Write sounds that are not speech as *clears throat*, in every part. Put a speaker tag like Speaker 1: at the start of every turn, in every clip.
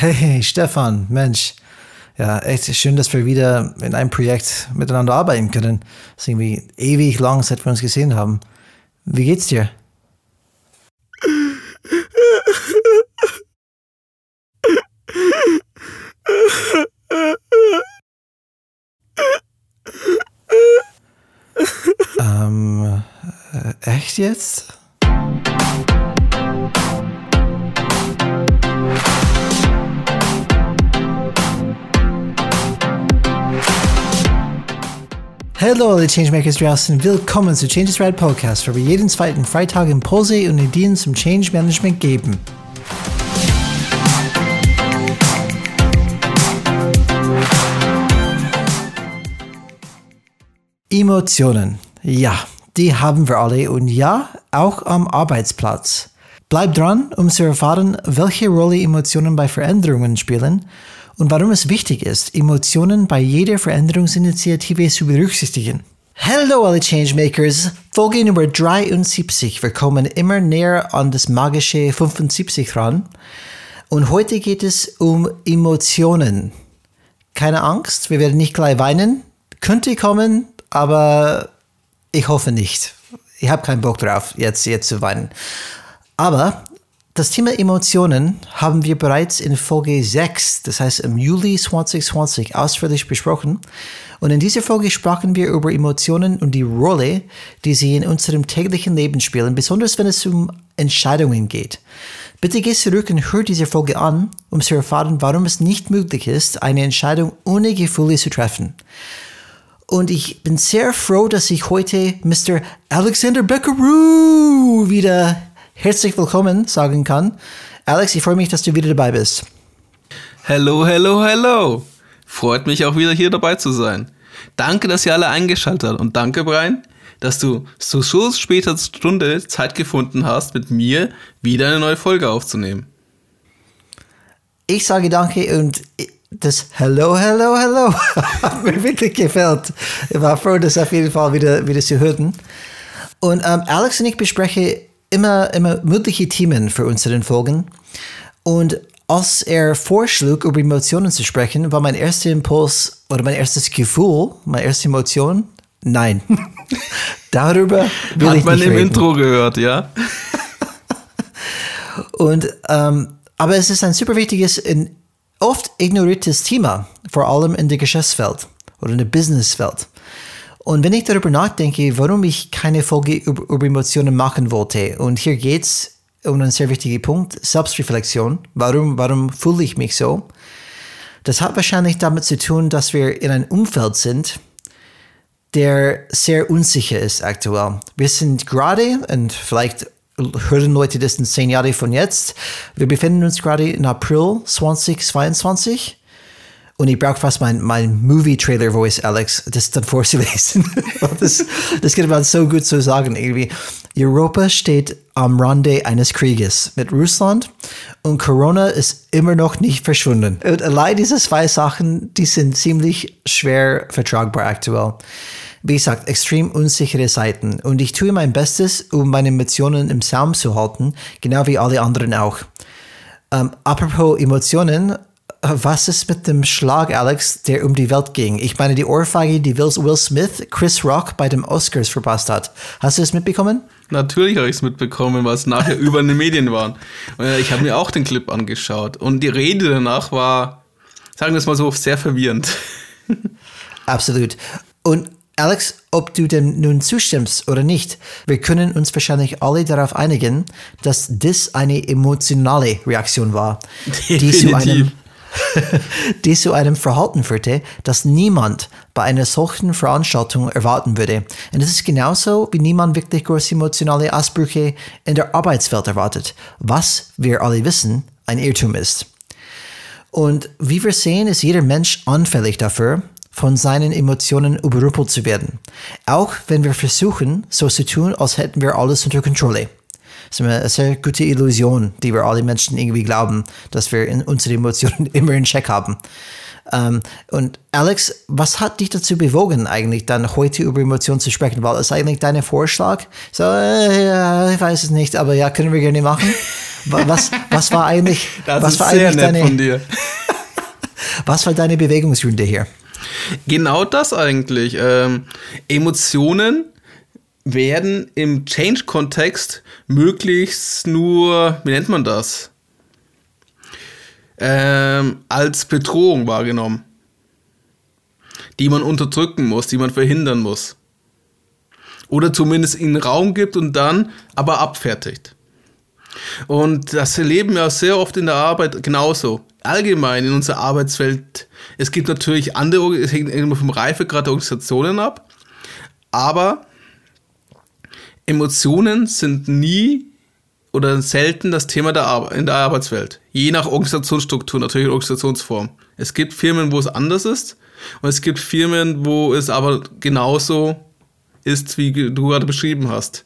Speaker 1: Hey, Stefan, Mensch. Ja, echt schön, dass wir wieder in einem Projekt miteinander arbeiten können. Das ist irgendwie ewig lang, seit wir uns gesehen haben. Wie geht's dir? ähm, äh, echt jetzt? Hallo alle Changemakers draußen, willkommen zu Changes Rad Podcast, wo wir jeden zweiten Freitag Impulse und Ideen zum Change Management geben. Emotionen. Ja, die haben wir alle und ja, auch am Arbeitsplatz. Bleib dran, um zu erfahren, welche Rolle Emotionen bei Veränderungen spielen und warum es wichtig ist, Emotionen bei jeder Veränderungsinitiative zu berücksichtigen. Hallo alle Changemakers, Folge Nummer 73. Wir kommen immer näher an das magische 75 ran. Und heute geht es um Emotionen. Keine Angst, wir werden nicht gleich weinen. Könnte kommen, aber ich hoffe nicht. Ich habe keinen Bock drauf, jetzt, jetzt zu weinen. Aber das Thema Emotionen haben wir bereits in Folge 6, das heißt im Juli 2020, ausführlich besprochen. Und in dieser Folge sprachen wir über Emotionen und die Rolle, die sie in unserem täglichen Leben spielen, besonders wenn es um Entscheidungen geht. Bitte geh zurück und hör diese Folge an, um zu erfahren, warum es nicht möglich ist, eine Entscheidung ohne Gefühle zu treffen. Und ich bin sehr froh, dass ich heute Mr. Alexander Beckeroo wieder herzlich willkommen sagen kann. Alex, ich freue mich, dass du wieder dabei bist.
Speaker 2: Hello, hello, hello. Freut mich auch wieder hier dabei zu sein. Danke, dass ihr alle eingeschaltet habt und danke, Brian, dass du zu so später Stunde Zeit gefunden hast, mit mir wieder eine neue Folge aufzunehmen.
Speaker 1: Ich sage danke und das Hello, Hello, Hello *laughs* hat mir wirklich gefällt. Ich war froh, das auf jeden Fall wieder, wieder zu hören. Und ähm, Alex und ich besprechen immer, immer mögliche Themen für unseren Folgen. Und als er vorschlug, über Emotionen zu sprechen, war mein erster Impuls oder mein erstes Gefühl, meine erste Emotion, nein. *laughs* Darüber will
Speaker 2: Hat
Speaker 1: ich
Speaker 2: man
Speaker 1: nicht
Speaker 2: im
Speaker 1: reden.
Speaker 2: Intro gehört, ja? *laughs*
Speaker 1: Und, ähm, aber es ist ein super wichtiges, oft ignoriertes Thema, vor allem in der Geschäftswelt oder in der Businesswelt. Und wenn ich darüber nachdenke, warum ich keine Folge über, über Emotionen machen wollte, und hier geht's um einen sehr wichtigen Punkt, Selbstreflexion. Warum, warum fühle ich mich so? Das hat wahrscheinlich damit zu tun, dass wir in einem Umfeld sind, der sehr unsicher ist aktuell. Wir sind gerade, und vielleicht hören Leute das in zehn Jahren von jetzt, wir befinden uns gerade in April 2022 und ich brauche fast mein, mein Movie-Trailer-Voice, Alex, das dann vorzulesen. das, das kann man so gut so sagen. Irgendwie. Europa steht am Rande eines Krieges mit Russland und Corona ist immer noch nicht verschwunden. Und allein diese zwei Sachen, die sind ziemlich schwer vertragbar aktuell. Wie gesagt, extrem unsichere Seiten. Und ich tue mein Bestes, um meine Emotionen im Zaum zu halten, genau wie alle anderen auch. Ähm, apropos Emotionen, was ist mit dem Schlag, Alex, der um die Welt ging? Ich meine, die Ohrfeige, die Will Smith Chris Rock bei dem Oscars verpasst hat. Hast du es mitbekommen?
Speaker 2: Natürlich habe ich es mitbekommen, weil es nachher *laughs* über in den Medien waren. Ich habe mir auch den Clip angeschaut und die Rede danach war, sagen wir es mal so, sehr verwirrend. *laughs*
Speaker 1: Absolut. Und Alex, ob du dem nun zustimmst oder nicht, wir können uns wahrscheinlich alle darauf einigen, dass das eine emotionale Reaktion war, die zu einem die zu einem Verhalten führte, das niemand bei einer solchen Veranstaltung erwarten würde. Und es ist genauso, wie niemand wirklich große emotionale Ausbrüche in der Arbeitswelt erwartet, was wir alle wissen, ein Irrtum ist. Und wie wir sehen, ist jeder Mensch anfällig dafür, von seinen Emotionen überrumpelt zu werden. Auch wenn wir versuchen, so zu tun, als hätten wir alles unter Kontrolle. Das ist eine sehr gute Illusion, die wir alle Menschen irgendwie glauben, dass wir in unsere Emotionen *laughs* immer in Check haben. Ähm, und Alex, was hat dich dazu bewogen, eigentlich dann heute über Emotionen zu sprechen? War das eigentlich dein Vorschlag? So, äh, ja, ich weiß es nicht, aber ja, können wir gerne machen. *laughs* Was, was war eigentlich, *laughs*
Speaker 2: Das
Speaker 1: was
Speaker 2: ist
Speaker 1: war
Speaker 2: sehr
Speaker 1: eigentlich
Speaker 2: nett
Speaker 1: deine,
Speaker 2: von dir.
Speaker 1: was war deine Bewegungsrunde hier?
Speaker 2: Genau das eigentlich. Ähm, Emotionen werden im Change-Kontext möglichst nur, wie nennt man das? Ähm, als Bedrohung wahrgenommen. Die man unterdrücken muss, die man verhindern muss. Oder zumindest ihnen Raum gibt und dann aber abfertigt. Und das erleben wir sehr oft in der Arbeit genauso. Allgemein in unserer Arbeitswelt. Es gibt natürlich andere, es hängt immer vom Reifegrad der Organisationen ab. Aber Emotionen sind nie oder selten das Thema der Ar in der Arbeitswelt. Je nach Organisationsstruktur, natürlich Organisationsform. Es gibt Firmen, wo es anders ist. Und es gibt Firmen, wo es aber genauso ist, wie du gerade beschrieben hast.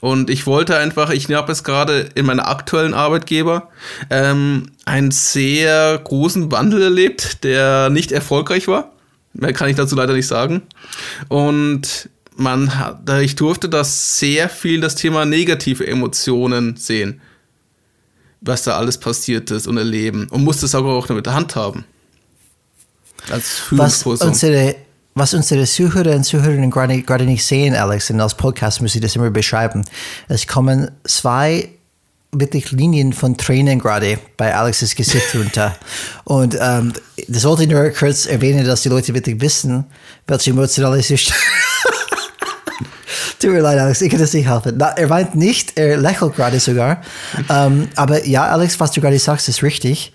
Speaker 2: Und ich wollte einfach, ich habe es gerade in meiner aktuellen Arbeitgeber ähm, einen sehr großen Wandel erlebt, der nicht erfolgreich war. Mehr kann ich dazu leider nicht sagen. Und man hat, ich durfte das sehr viel das Thema negative Emotionen sehen, was da alles passiert ist und erleben und musste es aber auch damit handhaben.
Speaker 1: Als was unsere, was unsere Zuhörer und Zuhörerinnen gerade, gerade nicht sehen, Alex, und als Podcast muss ich das immer beschreiben. Es kommen zwei wirklich Linien von Tränen gerade bei Alexes Gesicht *laughs* runter. Und ähm, das wollte ich nur kurz erwähnen, dass die Leute wirklich wissen, welche emotionale Zustand. *laughs* Tut mir leid, Alex, ich kann das nicht helfen. Na, er weint nicht, er lächelt gerade sogar. Ähm, aber ja, Alex, was du gerade sagst, ist richtig.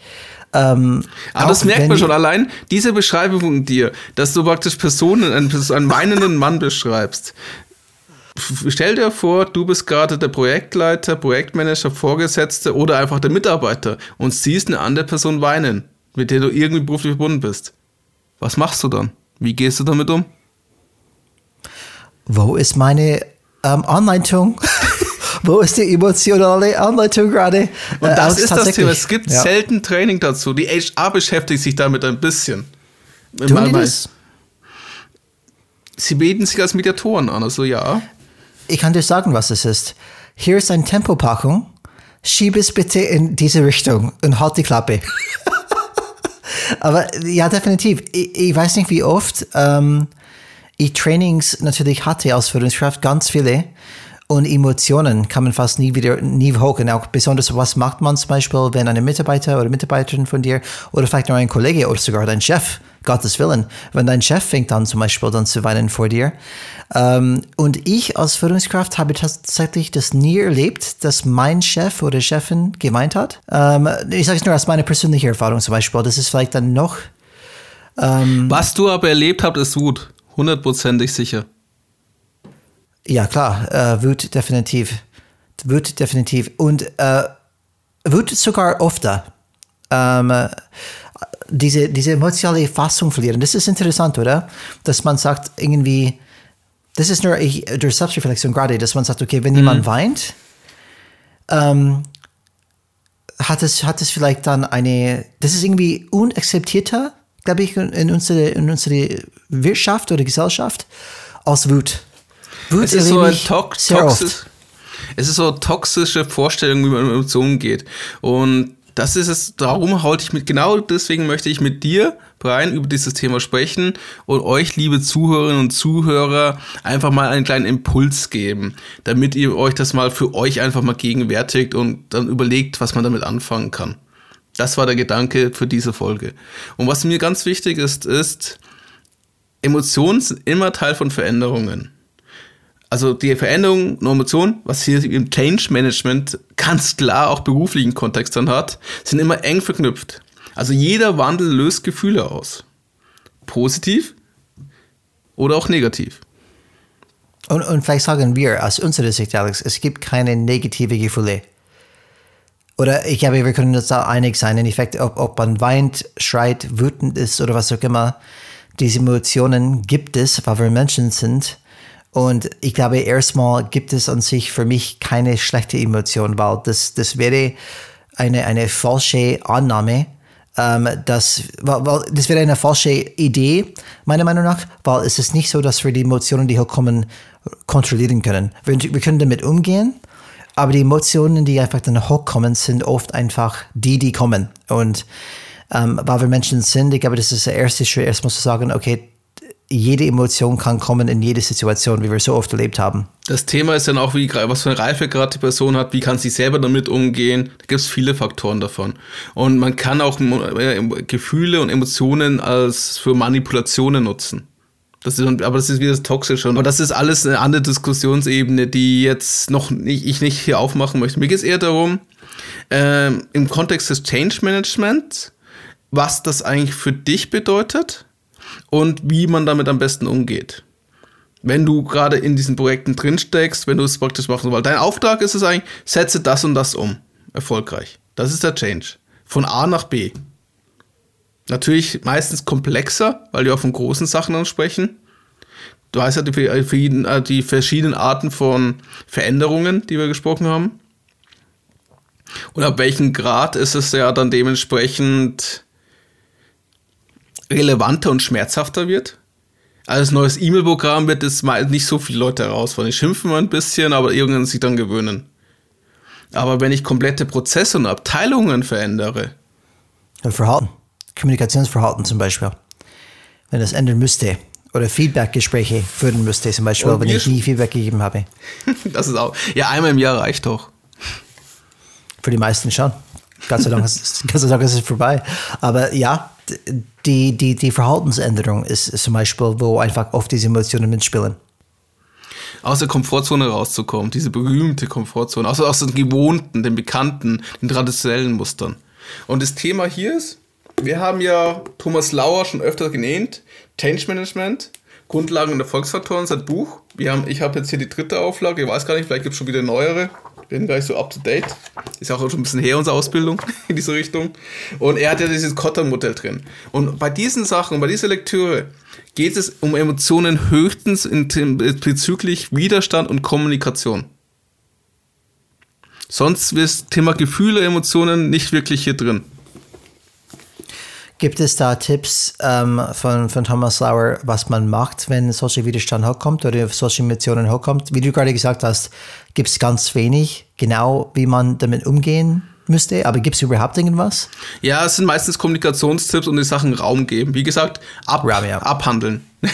Speaker 1: Ähm,
Speaker 2: Aber das merkt man schon allein, diese Beschreibung von dir, dass du praktisch Personen, einen, einen weinenden Mann beschreibst. Stell dir vor, du bist gerade der Projektleiter, Projektmanager, Vorgesetzte oder einfach der Mitarbeiter und siehst eine andere Person weinen, mit der du irgendwie beruflich verbunden bist. Was machst du dann? Wie gehst du damit um?
Speaker 1: Wo ist meine ähm, Anleitung? *laughs* Wo ist die emotionale Anleitung gerade?
Speaker 2: Und äh, das ist das Thema. Es gibt ja. selten Training dazu. Die HR beschäftigt sich damit ein bisschen.
Speaker 1: Tun die das?
Speaker 2: Sie bieten sich als Mediatoren an, also ja.
Speaker 1: Ich kann dir sagen, was es ist. Hier ist eine Tempopackung. Schieb es bitte in diese Richtung und halt die Klappe. *laughs* Aber ja, definitiv. Ich, ich, weiß nicht, wie oft ähm, ich Trainings natürlich hatte als Führungskraft, ganz viele. Und Emotionen kann man fast nie wieder, nie hoch. Und auch besonders, was macht man zum Beispiel, wenn ein Mitarbeiter oder Mitarbeiterin von dir oder vielleicht noch ein Kollege oder sogar dein Chef, Gottes Willen, wenn dein Chef fängt an zum Beispiel dann zu weinen vor dir. Ähm, und ich als Führungskraft habe tatsächlich das nie erlebt, dass mein Chef oder Chefin gemeint hat. Ähm, ich sage es nur aus meiner persönlichen Erfahrung zum Beispiel. Das ist vielleicht dann noch.
Speaker 2: Ähm, was du aber erlebt hast, ist Wut. Hundertprozentig sicher.
Speaker 1: Ja, klar, äh, Wut definitiv. Wut definitiv. Und äh, Wut sogar öfter. Ähm, diese, diese emotionale Fassung verlieren. Das ist interessant, oder? Dass man sagt, irgendwie, das ist nur ich, durch Selbstreflexion gerade, dass man sagt, okay, wenn mhm. jemand weint, ähm, hat es, hat es vielleicht dann eine, das ist irgendwie unakzeptierter, glaube ich, in unsere, in unsere Wirtschaft oder Gesellschaft als Wut.
Speaker 2: Wut es ist so ein tox toxisch, es ist so eine toxische Vorstellung, wie man mit Emotionen umgeht. Und das ist es, darum halte ich mit, genau deswegen möchte ich mit dir, Brian, über dieses Thema sprechen und euch, liebe Zuhörerinnen und Zuhörer, einfach mal einen kleinen Impuls geben, damit ihr euch das mal für euch einfach mal gegenwärtigt und dann überlegt, was man damit anfangen kann. Das war der Gedanke für diese Folge. Und was mir ganz wichtig ist, ist, Emotionen sind immer Teil von Veränderungen also die Veränderung einer Emotion, was hier im Change Management ganz klar auch beruflichen Kontext dann hat, sind immer eng verknüpft. Also jeder Wandel löst Gefühle aus. Positiv oder auch negativ.
Speaker 1: Und, und vielleicht sagen wir aus unserer Sicht, Alex, es gibt keine negative Gefühle. Oder ich glaube, wir können uns da einig sein, in Effekt, ob, ob man weint, schreit, wütend ist oder was auch immer. Diese Emotionen gibt es, weil wir Menschen sind. Und ich glaube, erstmal gibt es an sich für mich keine schlechte Emotion, weil das, das wäre eine, eine falsche Annahme. Ähm, das, weil, weil, das wäre eine falsche Idee, meiner Meinung nach, weil es ist nicht so, dass wir die Emotionen, die hier kommen, kontrollieren können. Wir, wir können damit umgehen, Aber die Emotionen, die einfach dann hochkommen, sind oft einfach die, die kommen. Und ähm, weil wir Menschen sind, ich glaube, das ist der erste Schritt, erstmal zu sagen, okay, jede Emotion kann kommen in jede Situation, wie wir so oft erlebt haben.
Speaker 2: Das Thema ist dann auch, wie, was für eine Reife gerade die Person hat, wie kann sie selber damit umgehen. Da gibt es viele Faktoren davon. Und man kann auch äh, Gefühle und Emotionen als für Manipulationen nutzen. Das ist, aber das ist wieder das Toxische. Aber das ist alles eine andere Diskussionsebene, die jetzt noch nicht, ich nicht hier aufmachen möchte. Mir geht es eher darum, ähm, im Kontext des Change Management, was das eigentlich für dich bedeutet und wie man damit am besten umgeht. Wenn du gerade in diesen Projekten drinsteckst, wenn du es praktisch machen willst. Dein Auftrag ist es eigentlich, setze das und das um. Erfolgreich. Das ist der Change. Von A nach B. Natürlich meistens komplexer, weil wir auch von großen Sachen ansprechen. Du weißt ja die, äh, die verschiedenen Arten von Veränderungen, die wir gesprochen haben. Und ab welchem Grad ist es ja dann dementsprechend relevanter und schmerzhafter wird. Als neues E-Mail-Programm wird es nicht so viele Leute herausfordern. Ich schimpfe mal ein bisschen, aber irgendwann sich dann gewöhnen. Aber wenn ich komplette Prozesse und Abteilungen verändere.
Speaker 1: Verhalten. Kommunikationsverhalten zum Beispiel. Wenn das ändern müsste. Oder Feedback-Gespräche führen müsste, zum Beispiel, wenn ich nie Feedback gegeben habe. *laughs*
Speaker 2: das ist auch. Ja, einmal im Jahr reicht doch.
Speaker 1: Für die meisten schon. Gott sei Dank ist, Gott sei Dank ist es vorbei. Aber ja, die, die, die Verhaltensänderung ist, zum Beispiel, wo einfach oft diese Emotionen mitspielen.
Speaker 2: Aus der Komfortzone rauszukommen, diese berühmte Komfortzone, aus, aus den gewohnten, den bekannten, den traditionellen Mustern. Und das Thema hier ist, wir haben ja Thomas Lauer schon öfter genannt, Change Management, Grundlagen und Erfolgsfaktoren, sein Buch. Wir haben, ich habe jetzt hier die dritte Auflage, ich weiß gar nicht, vielleicht gibt es schon wieder neuere bin gar nicht so up to date. Ist auch schon ein bisschen her, unsere Ausbildung *laughs* in diese Richtung. Und er hat ja dieses Kotter-Modell drin. Und bei diesen Sachen, bei dieser Lektüre, geht es um Emotionen höchstens in, bezüglich Widerstand und Kommunikation. Sonst ist das Thema Gefühle, Emotionen nicht wirklich hier drin.
Speaker 1: Gibt es da Tipps ähm, von, von Thomas Lauer, was man macht, wenn solche Widerstand hochkommt oder solche Emotionen hochkommt? Wie du gerade gesagt hast, gibt es ganz wenig, genau wie man damit umgehen müsste, aber gibt es überhaupt irgendwas?
Speaker 2: Ja, es sind meistens Kommunikationstipps und die Sachen Raum geben. Wie gesagt, ab, Raum, ja. abhandeln. *laughs*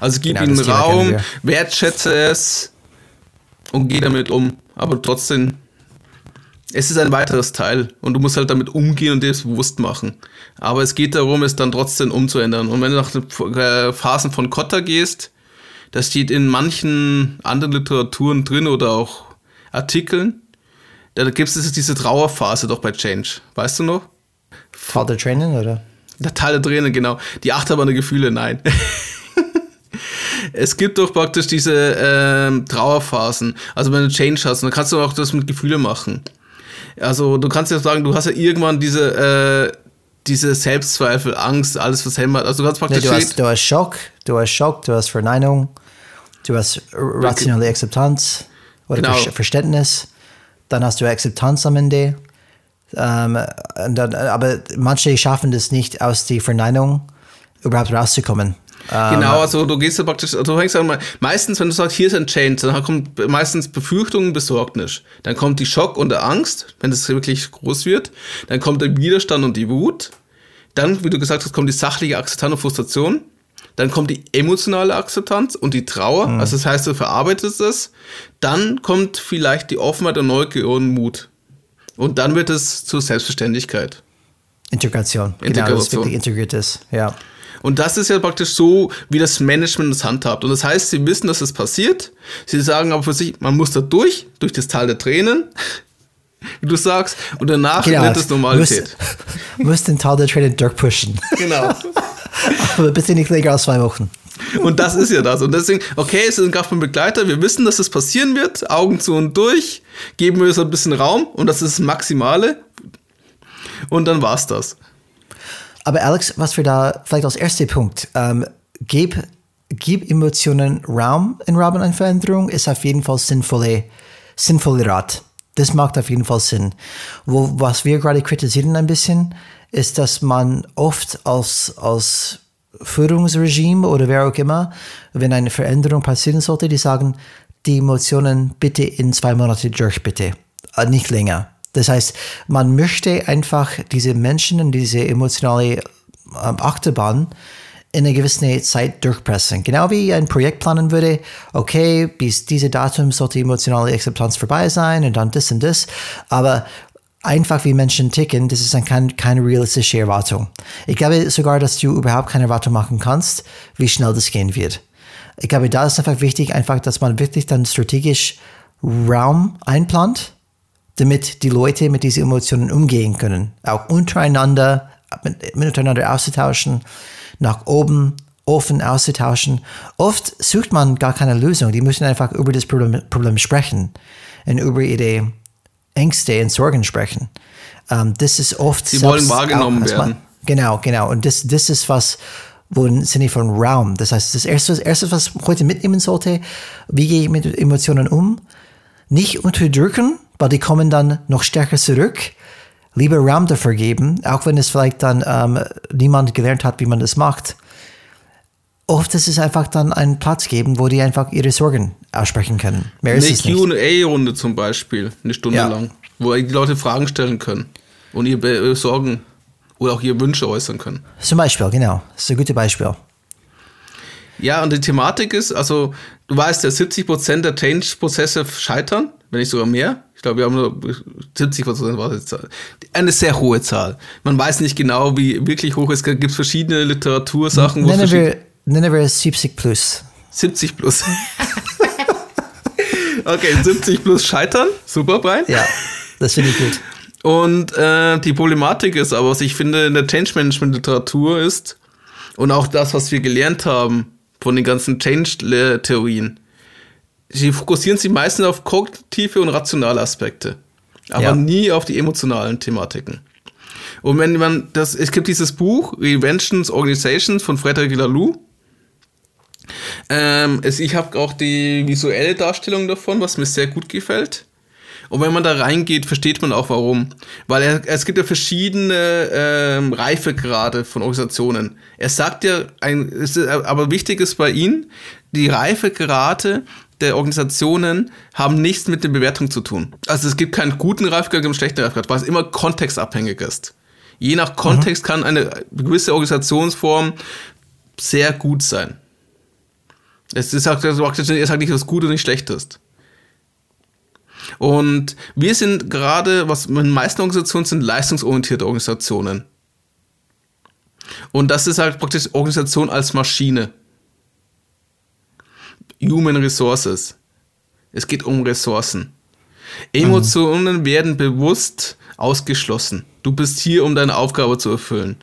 Speaker 2: Also gib genau, ihm Raum, wertschätze es und geh damit um. Aber trotzdem es ist ein weiteres Teil und du musst halt damit umgehen und dir das bewusst machen. Aber es geht darum, es dann trotzdem umzuändern. Und wenn du nach den äh, Phasen von Kotter gehst, das steht in manchen anderen Literaturen drin oder auch Artikeln, da gibt es diese Trauerphase doch bei Change. Weißt du noch?
Speaker 1: Der Tränen, oder?
Speaker 2: Der Teil der Tränen, genau. Die Achterbahn der Gefühle, nein. es gibt doch praktisch diese ähm, Trauerphasen. Also wenn du Change hast, dann kannst du auch das mit Gefühle machen. Also du kannst ja sagen, du hast ja irgendwann diese, äh, diese Selbstzweifel, Angst, alles was hämmert. Also du kannst praktisch.
Speaker 1: Nee, du, hast, du hast Schock, du hast Schock, du hast Verneinung, du hast rationale Akzeptanz oder genau. Verständnis, dann hast du Akzeptanz am Ende. Ähm, dann, aber manche schaffen das nicht, aus der Verneinung überhaupt rauszukommen.
Speaker 2: Genau, ähm, also du gehst ja praktisch, also du fängst an, meistens, wenn du sagst, hier ist ein Change, dann kommt meistens Befürchtung, Besorgnis. Dann kommt die Schock und der Angst, wenn das wirklich groß wird. Dann kommt der Widerstand und die Wut. Dann, wie du gesagt hast, kommt die sachliche Akzeptanz und Frustration. Dann kommt die emotionale Akzeptanz und die Trauer. Mhm. Also das heißt, du verarbeitest es. Dann kommt vielleicht die Offenheit und Neugier und Mut. Und dann wird es zur Selbstverständlichkeit.
Speaker 1: Integration. Integration. Genau, dass es wirklich integriert ist. Ja.
Speaker 2: Und das ist ja praktisch so, wie das Management das handhabt. Und das heißt, sie wissen, dass es das passiert. Sie sagen aber für sich, man muss da durch, durch das Tal der Tränen, *laughs* wie du sagst, und danach genau, wird es Normalität.
Speaker 1: Muss, muss den Tal der Tränen durchpushen. Genau. *laughs* aber bitte nicht länger als zwei Wochen.
Speaker 2: Und das ist ja das. Und deswegen, okay, es ist ein Kraftmann-Begleiter, wir wissen, dass das passieren wird, Augen zu und durch, geben wir es ein bisschen Raum und das ist das Maximale. Und dann war's das.
Speaker 1: Aber Alex, was wir da vielleicht als erster Punkt, ähm, gib, gib Emotionen Raum in Rahmen einer Veränderung, ist auf jeden Fall sinnvolle, sinnvolle Rat. Das macht auf jeden Fall Sinn. Wo, was wir gerade kritisieren ein bisschen, ist, dass man oft als, als Führungsregime oder wer auch immer, wenn eine Veränderung passieren sollte, die sagen, die Emotionen bitte in zwei Monate durch, bitte. Äh, nicht länger. Das heißt, man möchte einfach diese Menschen in diese emotionale ähm, Achterbahn in einer gewissen Zeit durchpressen. Genau wie ein Projekt planen würde, okay, bis diese Datum sollte emotionale Akzeptanz vorbei sein und dann das und das. Aber einfach wie Menschen ticken, das ist dann kein, keine realistische Erwartung. Ich glaube sogar, dass du überhaupt keine Erwartung machen kannst, wie schnell das gehen wird. Ich glaube, da ist einfach wichtig, einfach, dass man wirklich dann strategisch Raum einplant, damit die Leute mit diesen Emotionen umgehen können. Auch untereinander, miteinander auszutauschen nach oben offen auszutauschen. Oft sucht man gar keine Lösung. Die müssen einfach über das Problem, Problem sprechen und über ihre Ängste und Sorgen sprechen. Um, ähm, das ist oft.
Speaker 2: Sie wollen wahrgenommen auch, werden. Man,
Speaker 1: genau, genau. Und das, das ist was, wo im Sinne von Raum. Das heißt, das erste, das erste, was heute mitnehmen sollte, wie gehe ich mit Emotionen um? Nicht unterdrücken, weil die kommen dann noch stärker zurück lieber Raum dafür geben, auch wenn es vielleicht dann ähm, niemand gelernt hat, wie man das macht. Oft ist es einfach dann einen Platz geben, wo die einfach ihre Sorgen aussprechen können.
Speaker 2: Mehr eine QA-Runde zum Beispiel, eine Stunde ja. lang, wo die Leute Fragen stellen können und ihre äh, Sorgen oder auch ihre Wünsche äußern können.
Speaker 1: Zum Beispiel, genau. Das ist ein gutes Beispiel.
Speaker 2: Ja, und die Thematik ist, also du weißt ja, 70% der Change-Prozesse scheitern, wenn nicht sogar mehr glaube, wir haben nur 70 Prozent war. Eine sehr hohe Zahl. Man weiß nicht genau, wie wirklich hoch es gibt verschiedene Literatursachen.
Speaker 1: Nennen wir, nennen wir 70 plus.
Speaker 2: 70 plus. *laughs* okay, 70 plus scheitern. Super, Brian.
Speaker 1: Ja, das finde ich gut.
Speaker 2: Und äh, die Problematik ist aber, was ich finde in der Change Management Literatur ist, und auch das, was wir gelernt haben von den ganzen Change-Theorien, sie fokussieren sich meistens auf kognitive und rationale Aspekte, aber ja. nie auf die emotionalen Thematiken. Und wenn man das, es gibt dieses Buch, Reventions Organizations von Frederic Laloux. Ähm, es, ich habe auch die visuelle Darstellung davon, was mir sehr gut gefällt. Und wenn man da reingeht, versteht man auch warum. Weil er, es gibt ja verschiedene ähm, Reifegrade von Organisationen. Er sagt ja, ein, ist, aber wichtig ist bei ihm, die Reifegrade der Organisationen haben nichts mit der Bewertung zu tun. Also es gibt keinen guten Reifgrad und einen schlechten Reifgrad, weil es immer kontextabhängig ist. Je nach Kontext mhm. kann eine gewisse Organisationsform sehr gut sein. Es ist halt, es sagt nicht, was gut oder nicht schlecht ist. Und wir sind gerade, was in den meisten Organisationen sind, leistungsorientierte Organisationen. Und das ist halt praktisch Organisation als Maschine. Human Resources. Es geht um Ressourcen. Emotionen mhm. werden bewusst ausgeschlossen. Du bist hier, um deine Aufgabe zu erfüllen.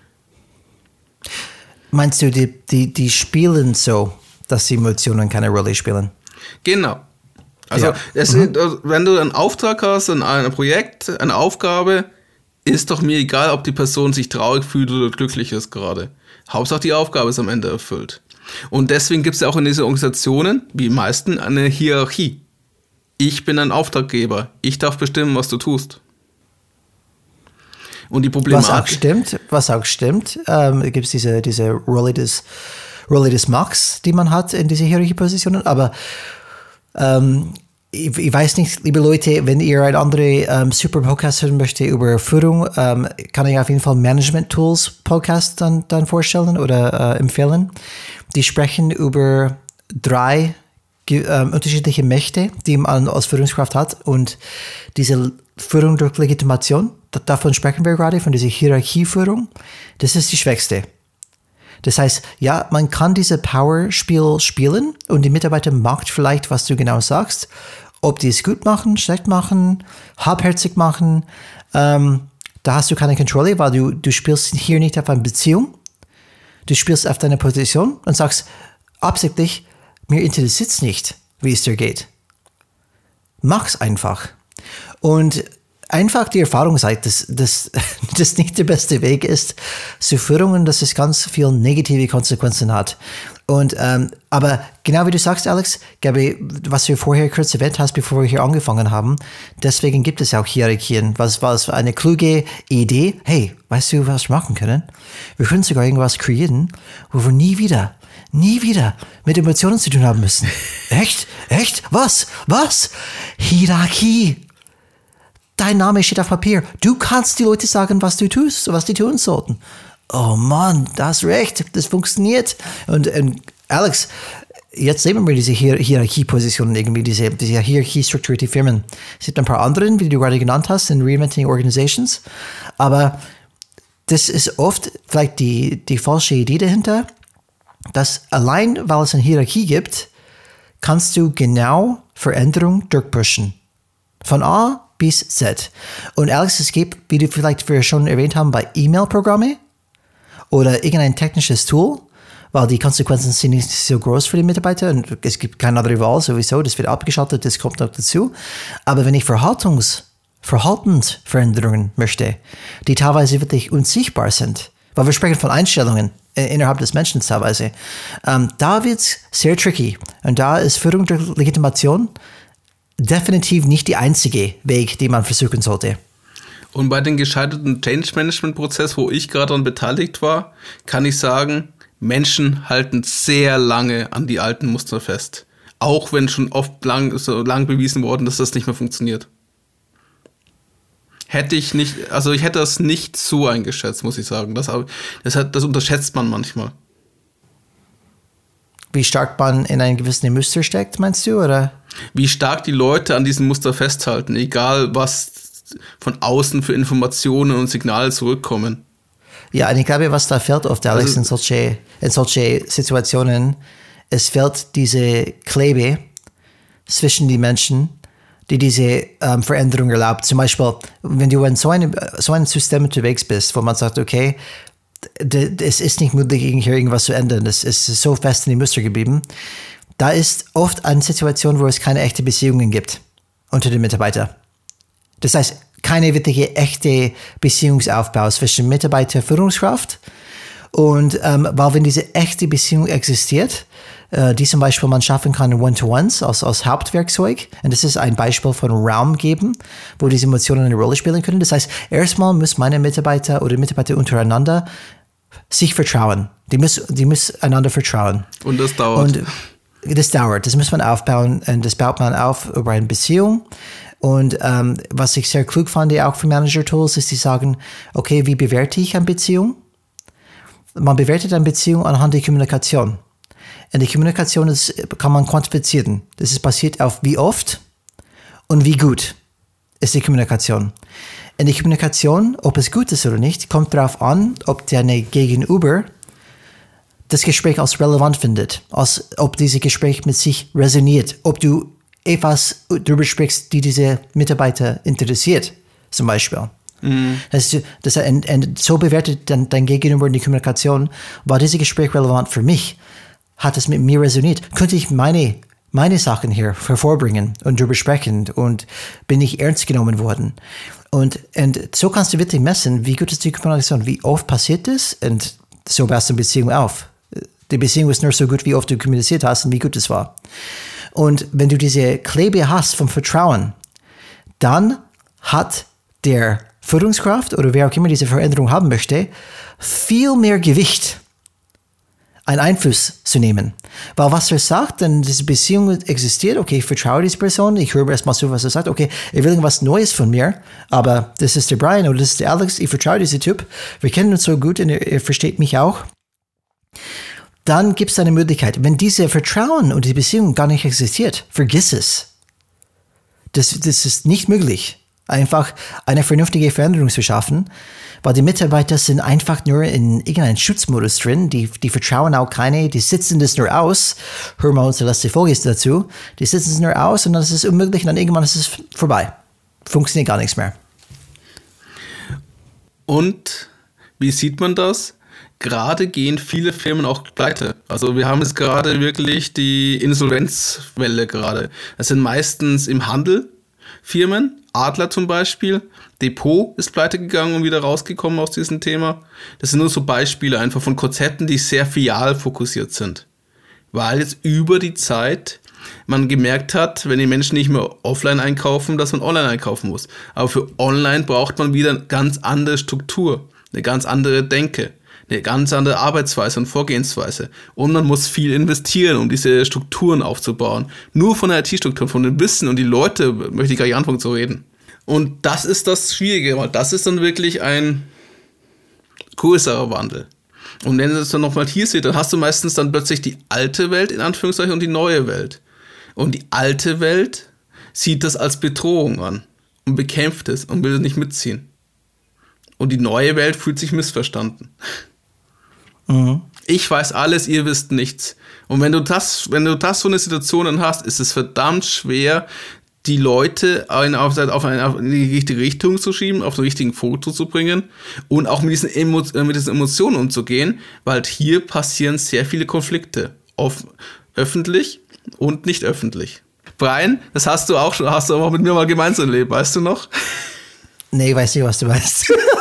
Speaker 1: Meinst du, die, die, die spielen so, dass die Emotionen keine Rolle spielen?
Speaker 2: Genau. Also, ja. es, mhm. wenn du einen Auftrag hast, ein, ein Projekt, eine Aufgabe, ist doch mir egal, ob die Person sich traurig fühlt oder glücklich ist gerade. Hauptsache die Aufgabe ist am Ende erfüllt. Und deswegen gibt es ja auch in diesen Organisationen, wie meisten, eine Hierarchie. Ich bin ein Auftraggeber. Ich darf bestimmen, was du tust.
Speaker 1: Und die Problematik. Was auch stimmt, was auch stimmt, ähm, gibt es diese, diese Rolle des, Rolle des Max, die man hat in diese Hierarchiepositionen. Aber ähm, ich, ich, weiß nicht, liebe Leute, wenn ihr ein andere ähm, super Podcast hören möchtet über Führung, ähm, kann ich auf jeden Fall Management Tools Podcast dann, dann vorstellen oder äh, empfehlen. Die sprechen über drei ähm, unterschiedliche Mächte, die man als Führungskraft hat und diese Führung durch Legitimation, davon sprechen wir gerade, von dieser Hierarchieführung, das ist die schwächste. Das heißt, ja, man kann diese Power-Spiel spielen und die Mitarbeiter macht vielleicht, was du genau sagst. Ob die es gut machen, schlecht machen, halbherzig machen, ähm, da hast du keine Kontrolle, weil du, du spielst hier nicht auf eine Beziehung. Du spielst auf deine Position und sagst absichtlich, mir interessiert es nicht, wie es dir geht. Mach's einfach. Und einfach die Erfahrung zeigt, dass *laughs* das nicht der beste Weg ist zu Führungen, dass es ganz viele negative Konsequenzen hat. Und, ähm, aber genau wie du sagst, Alex, glaube was du vorher kurz erwähnt hast, bevor wir hier angefangen haben, deswegen gibt es auch Hierarchien. Was war eine kluge Idee? Hey, weißt du, was wir machen können? Wir können sogar irgendwas kreieren, wo wir nie wieder, nie wieder mit Emotionen zu tun haben müssen. *laughs* Echt? Echt? Was? Was? Hierarchie. Dein Name steht auf Papier. Du kannst die Leute sagen, was du tust, was die tun sollten oh Mann, da hast recht, das funktioniert. Und, und Alex, jetzt sehen wir diese Hier Hierarchiepositionen irgendwie, diese, diese hierarchiestrukturierte Firmen. Es gibt ein paar anderen, wie du gerade genannt hast, in Reinventing Organizations. Aber das ist oft vielleicht die, die falsche Idee dahinter, dass allein, weil es eine Hierarchie gibt, kannst du genau Veränderung durchpushen. Von A bis Z. Und Alex, es gibt, wie du vielleicht schon erwähnt haben, bei E-Mail-Programme, oder irgendein technisches Tool, weil die Konsequenzen sind nicht so groß für die Mitarbeiter und es gibt keine andere Wahl sowieso, das wird abgeschaltet, das kommt noch dazu. Aber wenn ich Verhaltungs, Verhaltensveränderungen möchte, die teilweise wirklich unsichtbar sind, weil wir sprechen von Einstellungen innerhalb des Menschen teilweise, ähm, da wird es sehr tricky. Und da ist Führung durch Legitimation definitiv nicht die einzige Weg, den man versuchen sollte.
Speaker 2: Und bei dem gescheiterten Change Management Prozess, wo ich gerade daran beteiligt war, kann ich sagen, Menschen halten sehr lange an die alten Muster fest. Auch wenn schon oft lang, so lang bewiesen worden, dass das nicht mehr funktioniert. Hätte ich nicht, also ich hätte das nicht so eingeschätzt, muss ich sagen. Das, das, hat, das unterschätzt man manchmal.
Speaker 1: Wie stark man in einem gewissen Muster steckt, meinst du, oder?
Speaker 2: Wie stark die Leute an diesem Muster festhalten, egal was von außen für Informationen und Signale zurückkommen.
Speaker 1: Ja, und ich glaube, was da fehlt oft, Alex, also, in, solche, in solche Situationen, es fehlt diese Klebe zwischen den Menschen, die diese ähm, Veränderung erlaubt. Zum Beispiel, wenn du in so einem, so einem System unterwegs bist, wo man sagt, okay, es ist nicht möglich, hier irgendwas zu ändern, es ist so fest in die Muster geblieben, da ist oft eine Situation, wo es keine echten Beziehungen gibt unter den Mitarbeitern. Das heißt, keine wirkliche echte Beziehungsaufbau zwischen Mitarbeiter und Führungskraft. Und ähm, weil wenn diese echte Beziehung existiert, äh, die zum Beispiel man schaffen kann One-to-Ones als, als Hauptwerkzeug, und das ist ein Beispiel von Raum geben, wo diese Emotionen eine Rolle spielen können. Das heißt, erstmal muss meine Mitarbeiter oder Mitarbeiter untereinander sich vertrauen. Die müssen, die müssen einander vertrauen.
Speaker 2: Und das dauert. Und
Speaker 1: das dauert. Das muss man aufbauen und das baut man auf über eine Beziehung. Und ähm, was ich sehr klug fand, auch für Manager-Tools, ist, die sagen, okay, wie bewerte ich eine Beziehung? Man bewertet eine Beziehung anhand der Kommunikation. Und die Kommunikation ist, kann man quantifizieren. Das ist basiert auf wie oft und wie gut ist die Kommunikation. In der Kommunikation, ob es gut ist oder nicht, kommt darauf an, ob deine Gegenüber das Gespräch als relevant findet, als ob dieses Gespräch mit sich resoniert, ob du etwas darüber sprichst, die diese Mitarbeiter interessiert, zum Beispiel. Mhm. Das, das, und, und so bewertet dann dein Gegenüber die Kommunikation, war dieses Gespräch relevant für mich? Hat es mit mir resoniert? Könnte ich meine, meine Sachen hier hervorbringen und darüber sprechen und bin ich ernst genommen worden? Und, und so kannst du wirklich messen, wie gut ist die Kommunikation, wie oft passiert das und so baust du eine Beziehung auf. Die Beziehung ist nur so gut, wie oft du kommuniziert hast und wie gut es war. Und wenn du diese Klebe hast vom Vertrauen, dann hat der Führungskraft oder wer auch immer diese Veränderung haben möchte, viel mehr Gewicht, einen Einfluss zu nehmen. Weil was er sagt, dann diese Beziehung existiert, okay, ich vertraue diese Person, ich höre erstmal zu, was er sagt, okay, er will irgendwas Neues von mir, aber das ist der Brian oder das ist der Alex, ich vertraue diesem Typ, wir kennen uns so gut und er, er versteht mich auch dann gibt es eine Möglichkeit. Wenn diese Vertrauen und die Beziehung gar nicht existiert, vergiss es. Das, das ist nicht möglich, einfach eine vernünftige Veränderung zu schaffen, weil die Mitarbeiter sind einfach nur in irgendeinem Schutzmodus drin, die, die vertrauen auch keine, die sitzen das nur aus. Hör mal unsere letzte Folge dazu. Die sitzen es nur aus und dann ist es unmöglich und dann irgendwann ist es vorbei. Funktioniert gar nichts mehr.
Speaker 2: Und wie sieht man das? Gerade gehen viele Firmen auch pleite. Also wir haben jetzt gerade wirklich die Insolvenzwelle gerade. Das sind meistens im Handel Firmen, Adler zum Beispiel, Depot ist pleite gegangen und wieder rausgekommen aus diesem Thema. Das sind nur so Beispiele einfach von Konzepten, die sehr filial fokussiert sind. weil jetzt über die Zeit man gemerkt hat, wenn die Menschen nicht mehr offline einkaufen, dass man online einkaufen muss. Aber für online braucht man wieder eine ganz andere Struktur, eine ganz andere Denke, eine ganz andere Arbeitsweise und Vorgehensweise. Und man muss viel investieren, um diese Strukturen aufzubauen. Nur von der IT-Struktur, von dem Wissen und die Leute möchte ich gar nicht anfangen zu reden. Und das ist das Schwierige, weil das ist dann wirklich ein größerer Wandel. Und wenn du es dann nochmal hier siehst, dann hast du meistens dann plötzlich die alte Welt in Anführungszeichen und die neue Welt. Und die alte Welt sieht das als Bedrohung an und bekämpft es und will es nicht mitziehen. Und die neue Welt fühlt sich missverstanden. Mhm. Ich weiß alles, ihr wisst nichts. Und wenn du das, wenn du das so eine Situation hast, ist es verdammt schwer, die Leute auf, auf, eine, auf die richtige Richtung zu schieben, auf den richtigen Foto zu bringen und auch mit diesen, Emo, äh, mit diesen Emotionen umzugehen, weil hier passieren sehr viele Konflikte. Auf, öffentlich und nicht öffentlich. Brian, das hast du auch schon, hast du auch mit mir mal gemeinsam erlebt, weißt du noch?
Speaker 1: Nee, ich weiß nicht, was du meinst. *laughs*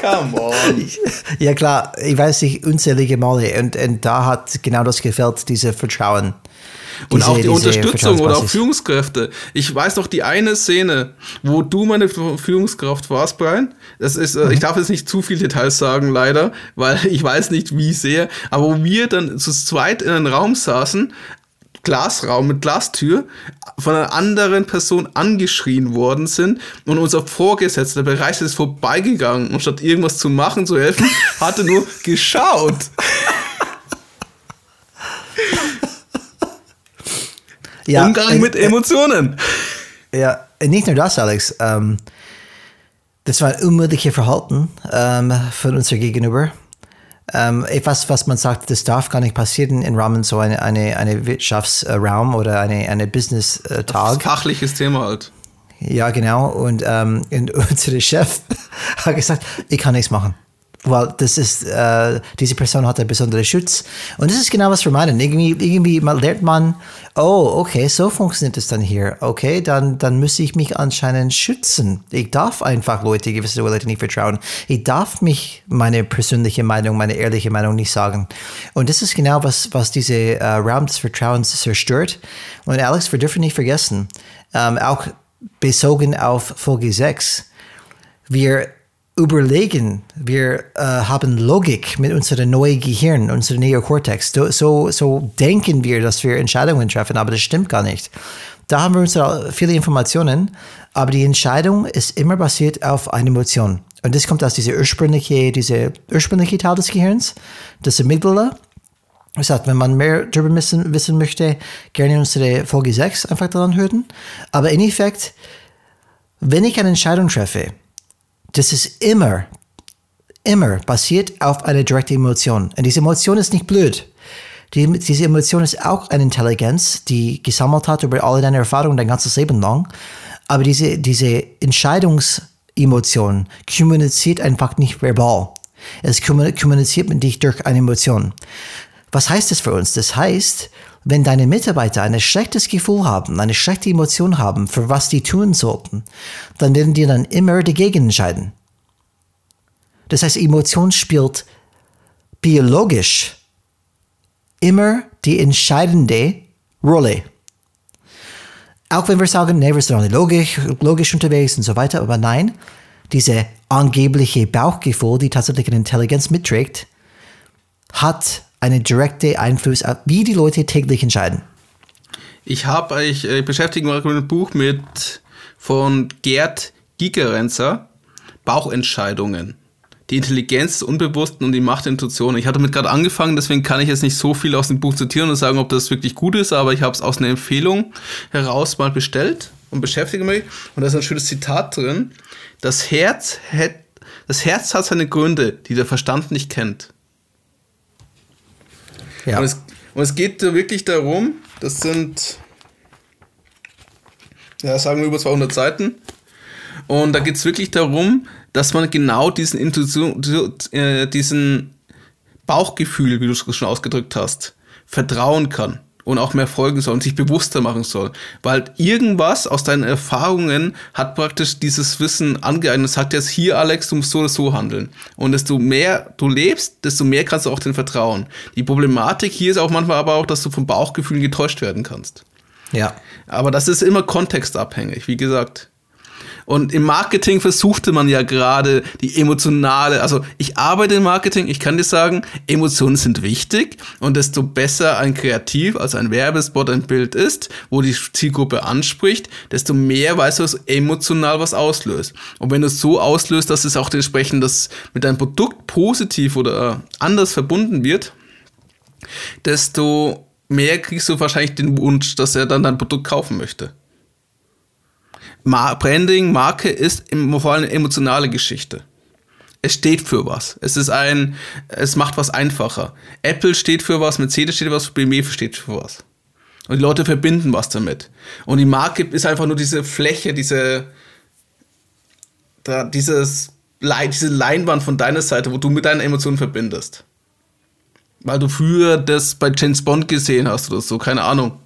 Speaker 2: Come on.
Speaker 1: Ja klar, ich weiß nicht, unzählige Male und, und da hat genau das gefällt, diese Vertrauen.
Speaker 2: Und auch die Unterstützung oder auch Führungskräfte. Ich weiß noch die eine Szene, wo du meine Führungskraft warst, Brian. Das ist, mhm. ich darf jetzt nicht zu viele Details sagen, leider, weil *laughs* ich weiß nicht, wie sehr. Aber wo wir dann zu zweit in einem Raum saßen, Glasraum mit Glastür von einer anderen Person angeschrien worden sind und unser Vorgesetzter Bereich ist vorbeigegangen und statt irgendwas zu machen, zu helfen, *laughs* hatte nur geschaut. ja, Umgang äh, mit äh, Emotionen.
Speaker 1: Ja, nicht nur das, Alex. Ähm, das war ein unmögliches Verhalten ähm, von uns gegenüber. Ähm, etwas, was man sagt, das darf gar nicht passieren im Rahmen so eine, eine, eine Wirtschaftsraum oder eine, eine Business-Tag.
Speaker 2: Fachliches Thema halt.
Speaker 1: Ja, genau. Und, ähm, und *laughs* unser Chef *laughs* hat gesagt, ich kann nichts machen weil das ist, äh, diese Person hat einen besonderen Schutz. Und das ist genau, was wir meinen. Irgendwie, irgendwie lernt man, oh, okay, so funktioniert es dann hier. Okay, dann, dann müsste ich mich anscheinend schützen. Ich darf einfach Leute, gewisse Leute nicht vertrauen. Ich darf mich meine persönliche Meinung, meine ehrliche Meinung nicht sagen. Und das ist genau, was, was diese äh, Raum des Vertrauens zerstört. Und Alex, wir dürfen nicht vergessen, ähm, auch bezogen auf Folge 6, wir überlegen, wir äh, haben Logik mit unserem neuen Gehirn, unserem Neokortex. So, so, so denken wir, dass wir Entscheidungen treffen, aber das stimmt gar nicht. Da haben wir unsere, viele Informationen, aber die Entscheidung ist immer basiert auf einer Emotion. Und das kommt aus dieser ursprüngliche, diese ursprüngliche Teil des Gehirns, das Amygdala. Das heißt, wenn man mehr darüber wissen, wissen möchte, gerne unsere Folge 6 einfach daran hören. Aber in Effekt, wenn ich eine Entscheidung treffe, das ist immer, immer basiert auf einer direkten Emotion. Und diese Emotion ist nicht blöd. Die, diese Emotion ist auch eine Intelligenz, die gesammelt hat über alle deine Erfahrungen dein ganzes Leben lang. Aber diese, diese Entscheidungsemotion kommuniziert einfach nicht verbal. Es kommuniziert mit dich durch eine Emotion. Was heißt das für uns? Das heißt, wenn deine Mitarbeiter ein schlechtes Gefühl haben, eine schlechte Emotion haben, für was die tun sollten, dann werden die dann immer dagegen entscheiden. Das heißt, Emotion spielt biologisch immer die entscheidende Rolle. Auch wenn wir sagen, nee, wir sind alle logisch, logisch unterwegs und so weiter, aber nein, diese angebliche Bauchgefühl, die tatsächlich eine Intelligenz mitträgt, hat einen direkten Einfluss auf, wie die Leute täglich entscheiden.
Speaker 2: Ich habe, ich äh, beschäftige mich mit einem Buch mit von Gerd Gigerenzer, Bauchentscheidungen. Die Intelligenz des Unbewussten und die Macht der Intuition. Ich hatte damit gerade angefangen, deswegen kann ich jetzt nicht so viel aus dem Buch zitieren und sagen, ob das wirklich gut ist, aber ich habe es aus einer Empfehlung heraus mal bestellt und beschäftige mich. Und da ist ein schönes Zitat drin. Das Herz, hat, das Herz hat seine Gründe, die der Verstand nicht kennt. Ja. Und, es, und es geht wirklich darum, das sind, ja, sagen wir über 200 Seiten. Und da geht es wirklich darum, dass man genau diesen Intuition, äh, diesen Bauchgefühl, wie du es schon ausgedrückt hast, vertrauen kann. Und auch mehr folgen soll und sich bewusster machen soll. Weil irgendwas aus deinen Erfahrungen hat praktisch dieses Wissen angeeignet und sagt jetzt hier, Alex, du musst so oder so handeln. Und desto mehr du lebst, desto mehr kannst du auch den vertrauen. Die Problematik hier ist auch manchmal aber auch, dass du vom Bauchgefühl getäuscht werden kannst.
Speaker 1: Ja.
Speaker 2: Aber das ist immer kontextabhängig, wie gesagt. Und im Marketing versuchte man ja gerade die emotionale, also ich arbeite im Marketing, ich kann dir sagen, Emotionen sind wichtig und desto besser ein Kreativ, also ein Werbespot, ein Bild ist, wo die Zielgruppe anspricht, desto mehr weißt du, dass emotional was auslöst. Und wenn du es so auslöst, dass es auch entsprechend das mit deinem Produkt positiv oder anders verbunden wird, desto mehr kriegst du wahrscheinlich den Wunsch, dass er dann dein Produkt kaufen möchte. Mar Branding, Marke ist vor allem eine emotionale Geschichte. Es steht für was. Es ist ein, es macht was einfacher. Apple steht für was, Mercedes steht für was, BMW steht für was. Und die Leute verbinden was damit. Und die Marke ist einfach nur diese Fläche, diese, da, dieses, diese Leinwand von deiner Seite, wo du mit deinen Emotionen verbindest. Weil du früher das bei James Bond gesehen hast oder so, keine Ahnung.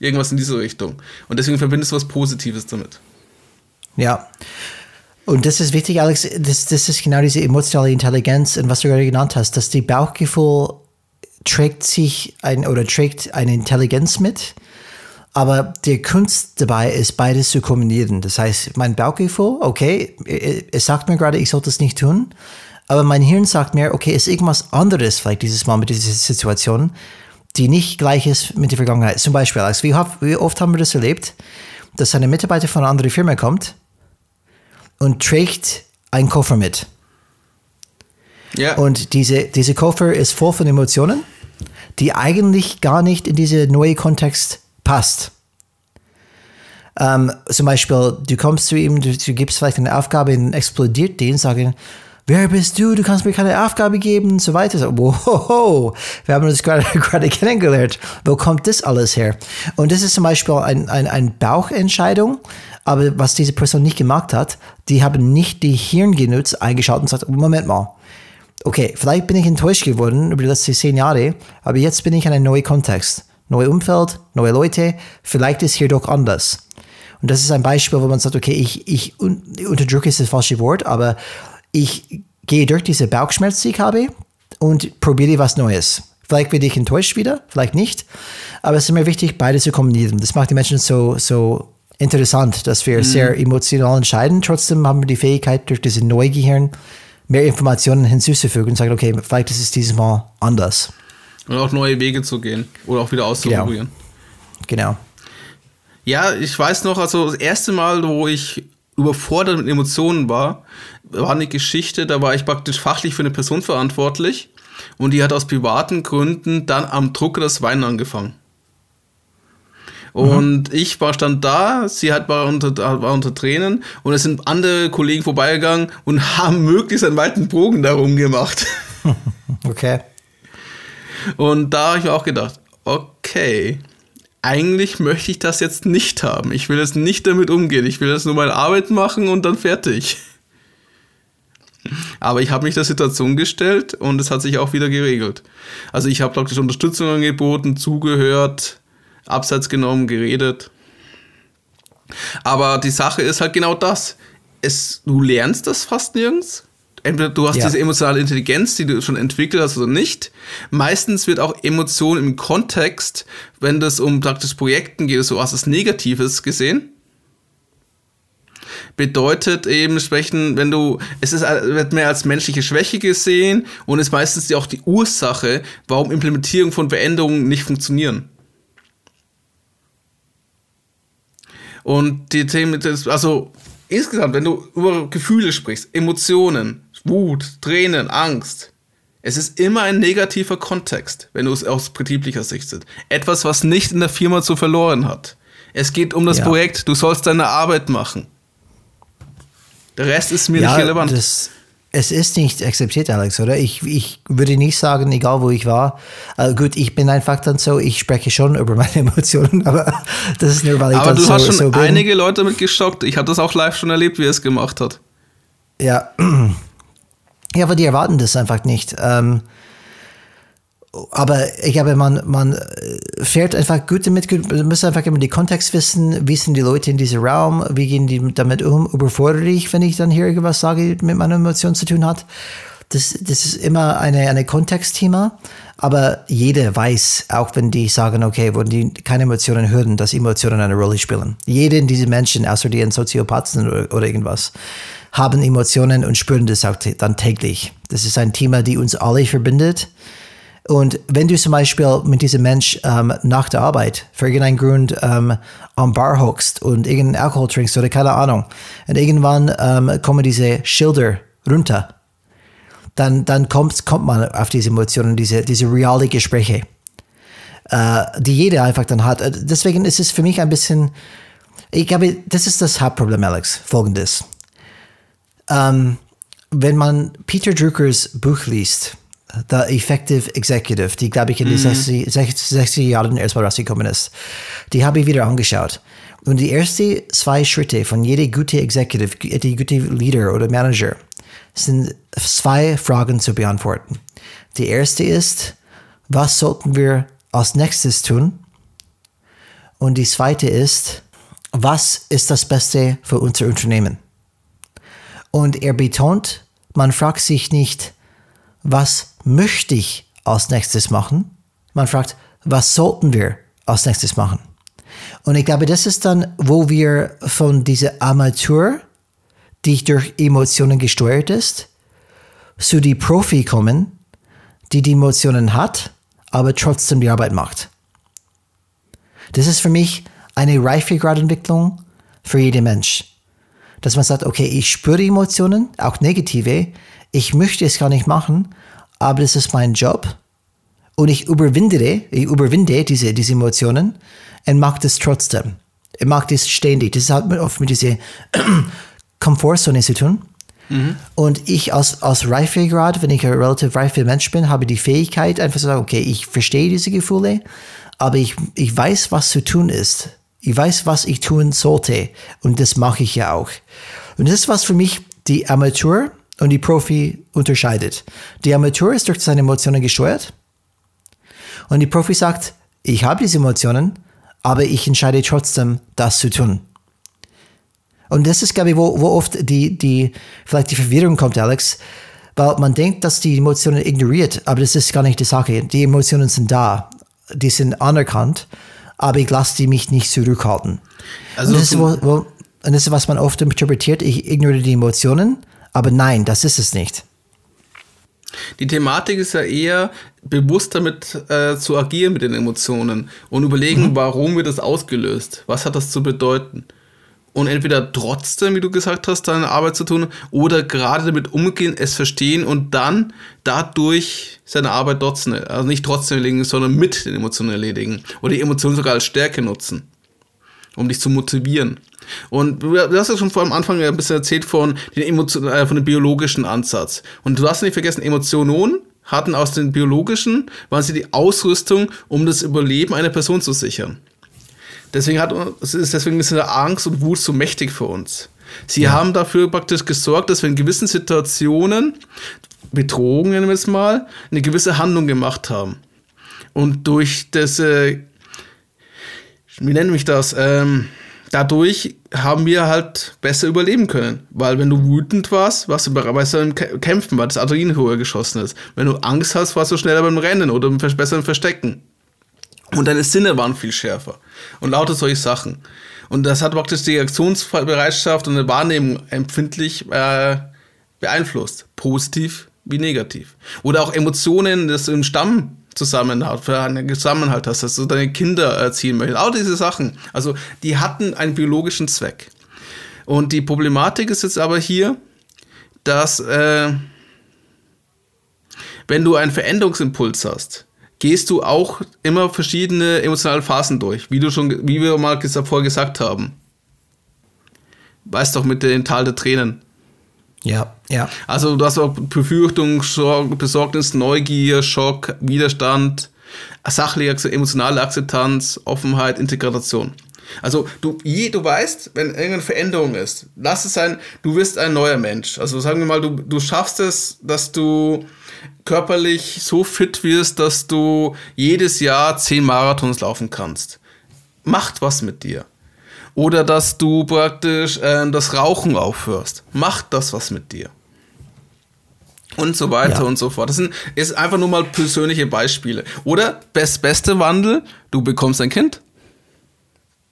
Speaker 2: Irgendwas in diese Richtung. Und deswegen verbindest du was Positives damit.
Speaker 1: Ja. Und das ist wichtig, Alex, das, das ist genau diese emotionale Intelligenz und was du gerade genannt hast, dass die Bauchgefühl trägt sich ein oder trägt eine Intelligenz mit, aber die Kunst dabei ist, beides zu kombinieren. Das heißt, mein Bauchgefühl, okay, es sagt mir gerade, ich sollte es nicht tun, aber mein Hirn sagt mir, okay, ist irgendwas anderes vielleicht dieses Mal mit dieser Situation, die nicht gleich ist mit der Vergangenheit. Zum Beispiel, Alex, wie oft haben wir das erlebt, dass eine Mitarbeiter von einer anderen Firma kommt und trägt einen Koffer mit. Ja. Und diese, diese Koffer ist voll von Emotionen, die eigentlich gar nicht in diesen neuen Kontext passt. Ähm, zum Beispiel, du kommst zu ihm, du, du gibst vielleicht eine Aufgabe, und explodiert den, sagen, wer bist du? Du kannst mir keine Aufgabe geben und so weiter. So, wow, wir haben uns gerade, *laughs* gerade kennengelernt. Wo kommt das alles her? Und das ist zum Beispiel eine ein, ein Bauchentscheidung, aber was diese Person nicht gemacht hat, die haben nicht die Hirn genutzt, eingeschaltet und gesagt, Moment mal, okay, vielleicht bin ich enttäuscht geworden über die letzten zehn Jahre, aber jetzt bin ich in einem neuen Kontext. Neues Umfeld, neue Leute, vielleicht ist hier doch anders. Und das ist ein Beispiel, wo man sagt, okay, ich, ich unterdrücke ist das falsche Wort, aber ich gehe durch diese Bauchschmerz, die ich habe und probiere was Neues. Vielleicht werde ich enttäuscht wieder, vielleicht nicht. Aber es ist mir wichtig, beide zu kombinieren. Das macht die Menschen so, so interessant, dass wir mhm. sehr emotional entscheiden. Trotzdem haben wir die Fähigkeit, durch diese Neugehirn mehr Informationen hinzuzufügen und sagen, okay, vielleicht ist es dieses Mal anders.
Speaker 2: Und auch neue Wege zu gehen oder auch wieder auszuprobieren.
Speaker 1: Genau. genau.
Speaker 2: Ja, ich weiß noch, also das erste Mal, wo ich überfordert mit Emotionen war, war eine Geschichte, da war ich praktisch fachlich für eine Person verantwortlich und die hat aus privaten Gründen dann am Drucker das Weinen angefangen. Und mhm. ich war stand da, sie hat war unter, war unter Tränen und es sind andere Kollegen vorbeigegangen und *laughs* haben möglichst einen weiten Bogen darum gemacht. *laughs*
Speaker 1: Okay.
Speaker 2: Und da habe ich mir auch gedacht, okay, eigentlich möchte ich das jetzt nicht haben. Ich will jetzt nicht damit umgehen. Ich will jetzt nur meine Arbeit machen und dann fertig. Aber ich habe mich der Situation gestellt und es hat sich auch wieder geregelt. Also ich habe praktisch Unterstützung angeboten, zugehört, abseits genommen, geredet. Aber die Sache ist halt genau das. Es, du lernst das fast nirgends. Entweder du hast ja. diese emotionale Intelligenz, die du schon entwickelt hast oder nicht. Meistens wird auch Emotion im Kontext, wenn das um praktisch Projekten geht, so was Negatives gesehen. Bedeutet eben entsprechend, wenn du, es ist, wird mehr als menschliche Schwäche gesehen und ist meistens auch die Ursache, warum Implementierung von Veränderungen nicht funktionieren. Und die Themen, also insgesamt, wenn du über Gefühle sprichst, Emotionen, Wut, Tränen, Angst, es ist immer ein negativer Kontext, wenn du es aus betrieblicher Sicht siehst. Etwas, was nicht in der Firma zu verloren hat. Es geht um das ja. Projekt, du sollst deine Arbeit machen. Der Rest ist mir ja, nicht relevant.
Speaker 1: Das, es ist nicht akzeptiert, Alex, oder? Ich, ich würde nicht sagen, egal wo ich war. Also gut, ich bin einfach dann so, ich spreche schon über meine *laughs* Emotionen, aber das ist nur, weil ich
Speaker 2: aber
Speaker 1: dann
Speaker 2: du hast schon so einige Leute damit geschockt. Ich habe das auch live schon erlebt, wie er es gemacht hat.
Speaker 1: Ja. *clears throat* Ja, aber die erwarten das einfach nicht. Ähm, aber ich glaube, man, man äh, fährt einfach gut damit, man muss einfach immer den Kontext wissen, wie sind die Leute in diesem Raum, wie gehen die damit um, überfordere ich, wenn ich dann hier irgendwas sage, mit meiner Emotion zu tun hat. Das, das ist immer eine, eine Kontextthema, aber jeder weiß, auch wenn die sagen, okay, wo die keine Emotionen hören, dass Emotionen eine Rolle spielen. Jeder dieser Menschen, außer die ein Soziopath sind oder, oder irgendwas, haben Emotionen und spüren das auch dann täglich. Das ist ein Thema, die uns alle verbindet. Und wenn du zum Beispiel mit diesem Mensch ähm, nach der Arbeit für irgendeinen Grund ähm, am Bar hockst und irgendeinen Alkohol trinkst oder keine Ahnung, und irgendwann ähm, kommen diese Schilder runter, dann, dann kommt, kommt man auf diese Emotionen, diese, diese reale Gespräche, äh, die jeder einfach dann hat. Äh, deswegen ist es für mich ein bisschen, ich glaube, das ist das Hauptproblem, Alex, folgendes. Ähm, wenn man Peter Druckers Buch liest, The Effective Executive, die, glaube ich, in den 60, 60 Jahren erstmal rausgekommen ist. Die habe ich wieder angeschaut. Und die ersten zwei Schritte von jeder gute Executive, die gute Leader oder Manager, sind zwei Fragen zu beantworten. Die erste ist, was sollten wir als nächstes tun? Und die zweite ist, was ist das Beste für unser Unternehmen? Und er betont, man fragt sich nicht, was möchte ich als nächstes machen? Man fragt, was sollten wir als nächstes machen? Und ich glaube, das ist dann, wo wir von dieser Amateur, die durch Emotionen gesteuert ist, zu die Profi kommen, die die Emotionen hat, aber trotzdem die Arbeit macht. Das ist für mich eine Reifegradentwicklung für jeden Mensch. Dass man sagt, okay, ich spüre Emotionen, auch negative, ich möchte es gar nicht machen, aber das ist mein Job und ich überwinde, ich überwinde diese, diese Emotionen und mache das trotzdem. Ich mache das ständig. Das hat oft mit dieser *clears throat* Komfortzone zu tun. Mhm. Und ich als, als Reifegrad, wenn ich ein relativ reifer Mensch bin, habe die Fähigkeit, einfach zu sagen, okay, ich verstehe diese Gefühle, aber ich, ich weiß, was zu tun ist. Ich weiß, was ich tun sollte. Und das mache ich ja auch. Und das ist was für mich die Amateur und die Profi unterscheidet. Der Amateur ist durch seine Emotionen gesteuert und die Profi sagt, ich habe diese Emotionen, aber ich entscheide trotzdem, das zu tun. Und das ist, glaube ich, wo, wo oft die, die, vielleicht die Verwirrung kommt, Alex, weil man denkt, dass die Emotionen ignoriert, aber das ist gar nicht die Sache. Die Emotionen sind da, die sind anerkannt, aber ich lasse die mich nicht zurückhalten. Also und das, ist, wo, wo, und das ist, was man oft interpretiert, ich ignoriere die Emotionen, aber nein, das ist es nicht.
Speaker 2: Die Thematik ist ja eher, bewusst damit äh, zu agieren mit den Emotionen und überlegen, mhm. warum wird das ausgelöst? Was hat das zu bedeuten? Und entweder trotzdem, wie du gesagt hast, deine Arbeit zu tun oder gerade damit umgehen, es verstehen und dann dadurch seine Arbeit trotzdem, also nicht trotzdem erledigen, sondern mit den Emotionen erledigen oder die Emotionen sogar als Stärke nutzen, um dich zu motivieren. Und du hast ja schon vor am Anfang ein bisschen erzählt von, den Emotion, äh, von dem biologischen Ansatz. Und du hast nicht vergessen, Emotionen hatten aus den biologischen, waren sie die Ausrüstung, um das Überleben einer Person zu sichern. Deswegen, hat, deswegen ist Angst und Wut so mächtig für uns. Sie ja. haben dafür praktisch gesorgt, dass wir in gewissen Situationen, Bedrohungen nennen wir es mal, eine gewisse Handlung gemacht haben. Und durch das, äh, wie nennen wir das, ähm, dadurch haben wir halt besser überleben können. Weil wenn du wütend warst, warst du bereit beim Kämpfen, weil das Adrenalin höher geschossen ist. Wenn du Angst hast, warst du schneller beim Rennen oder besser im Verstecken. Und deine Sinne waren viel schärfer. Und lauter solche Sachen. Und das hat praktisch die Aktionsbereitschaft und eine Wahrnehmung empfindlich äh, beeinflusst. Positiv wie negativ. Oder auch Emotionen, das im Stamm Zusammenhalt, für einen Zusammenhalt hast, dass du deine Kinder erziehen möchtest. All diese Sachen. Also die hatten einen biologischen Zweck. Und die Problematik ist jetzt aber hier, dass äh, wenn du einen Veränderungsimpuls hast, gehst du auch immer verschiedene emotionale Phasen durch, wie du schon, wie wir mal vorher gesagt haben. Weißt doch mit den Tal der Tränen.
Speaker 1: Ja, ja.
Speaker 2: Also du hast auch Befürchtung, Besorgnis, Neugier, Schock, Widerstand, sachliche, emotionale Akzeptanz, Offenheit, Integration. Also du, je, du weißt, wenn irgendeine Veränderung ist, lass es sein, du wirst ein neuer Mensch. Also sagen wir mal, du, du schaffst es, dass du körperlich so fit wirst, dass du jedes Jahr zehn Marathons laufen kannst. Macht was mit dir. Oder dass du praktisch äh, das Rauchen aufhörst. Macht das was mit dir. Und so weiter ja. und so fort. Das sind ist einfach nur mal persönliche Beispiele. Oder best, beste Wandel, du bekommst ein Kind.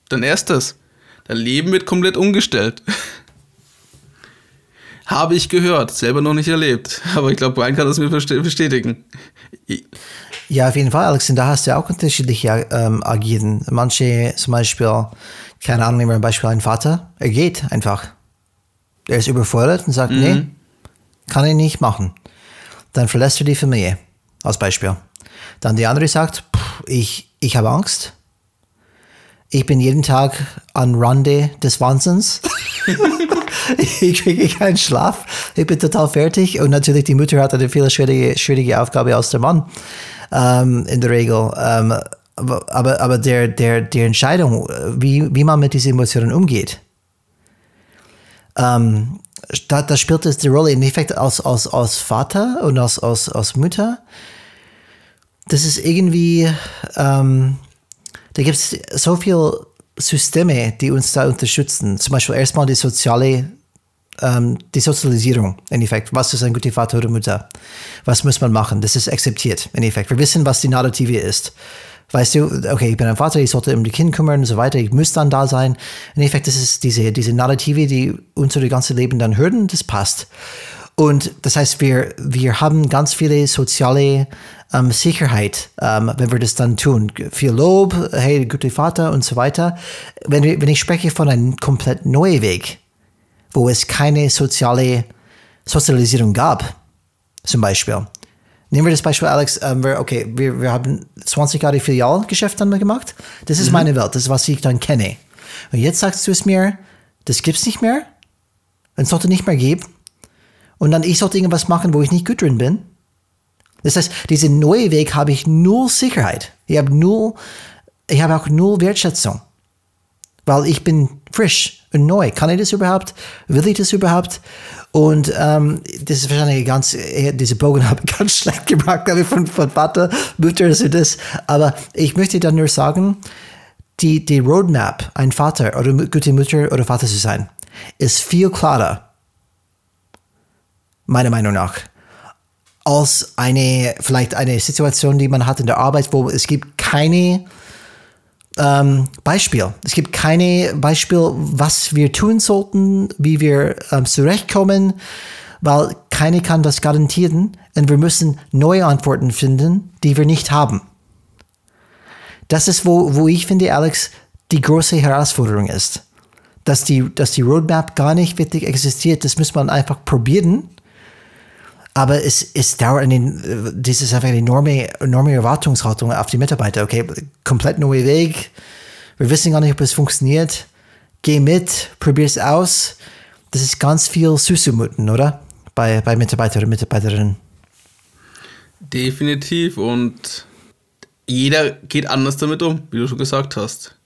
Speaker 2: Dein erstes. Dein Leben wird komplett umgestellt. *laughs* Habe ich gehört, selber noch nicht erlebt. *laughs* Aber ich glaube, Brian kann das mir bestätigen.
Speaker 1: Ja, auf jeden Fall, Alex. Und da hast du auch unterschiedliche ähm, agieren. Manche zum Beispiel, keine Ahnung, nehmen wir ein Beispiel ein Vater, er geht einfach. Er ist überfordert und sagt, mhm. nee, kann ich nicht machen. Dann verlässt er die Familie, als Beispiel. Dann die andere sagt, pff, ich, ich habe Angst, ich bin jeden Tag an Rande des Wahnsinns. *laughs* *laughs* ich kriege keinen Schlaf. Ich bin total fertig. Und natürlich, die Mutter hat eine viel schwierige, schwierige Aufgabe als der Mann. Ähm, in der Regel. Ähm, aber aber der, der, der Entscheidung, wie, wie man mit diesen Emotionen umgeht, ähm, da, da spielt es die Rolle im Endeffekt als, als, als Vater und als, als, als Mutter. Das ist irgendwie, ähm, da gibt es so viele Systeme, die uns da unterstützen. Zum Beispiel erstmal die soziale, ähm, die Sozialisierung, im Endeffekt. Was ist ein guter Vater oder Mutter? Was muss man machen? Das ist akzeptiert, im Endeffekt. Wir wissen, was die Narrative ist. Weißt du, okay, ich bin ein Vater, ich sollte um die Kinder kümmern und so weiter, ich muss dann da sein. Im Endeffekt, das ist diese, diese Narrative, die unser ganze Leben dann hören, das passt. Und das heißt, wir, wir haben ganz viele soziale ähm, Sicherheit, ähm, wenn wir das dann tun. Viel Lob, hey, guter Vater und so weiter. Wenn, wenn ich spreche von einem komplett neuen Weg, wo es keine soziale Sozialisierung gab, zum Beispiel. Nehmen wir das Beispiel, Alex. Ähm, wir, okay, wir, wir haben 20 Jahre Filialgeschäft dann gemacht. Das ist mhm. meine Welt, das ist, was ich dann kenne. Und jetzt sagst du es mir, das gibt es nicht mehr. Es sollte nicht mehr geben. Und dann ich sollte irgendwas machen, wo ich nicht gut drin bin. Das heißt, diesen neuen Weg habe ich null Sicherheit. Ich habe null, ich habe auch null Wertschätzung. Weil ich bin frisch und neu. Kann ich das überhaupt? Will ich das überhaupt? Und ähm, das ist wahrscheinlich ganz, diese Bogen habe ich *laughs* ganz schlecht gemacht, glaube ich, von, von Vater, Mutter, so das. Aber ich möchte dann nur sagen, die, die Roadmap, ein Vater oder gute Mutter oder Vater zu sein, ist viel klarer. Meiner Meinung nach als eine, vielleicht eine Situation, die man hat in der Arbeit, wo es gibt keine ähm, Beispiel. Es gibt keine Beispiel, was wir tun sollten, wie wir ähm, zurechtkommen, weil keine kann das garantieren und wir müssen neue Antworten finden, die wir nicht haben. Das ist, wo, wo ich finde, Alex, die große Herausforderung ist. Dass die, dass die Roadmap gar nicht wirklich existiert, das muss man einfach probieren aber es, es dauert eine, das ist einfach eine enorme, enorme Erwartungshaltung auf die Mitarbeiter. Okay, komplett neuer Weg. Wir wissen gar nicht, ob es funktioniert. Geh mit, probier es aus. Das ist ganz viel Süßumuten, oder? Bei, bei Mitarbeiter und Mitarbeiterinnen.
Speaker 2: Definitiv. Und jeder geht anders damit um, wie du schon gesagt hast.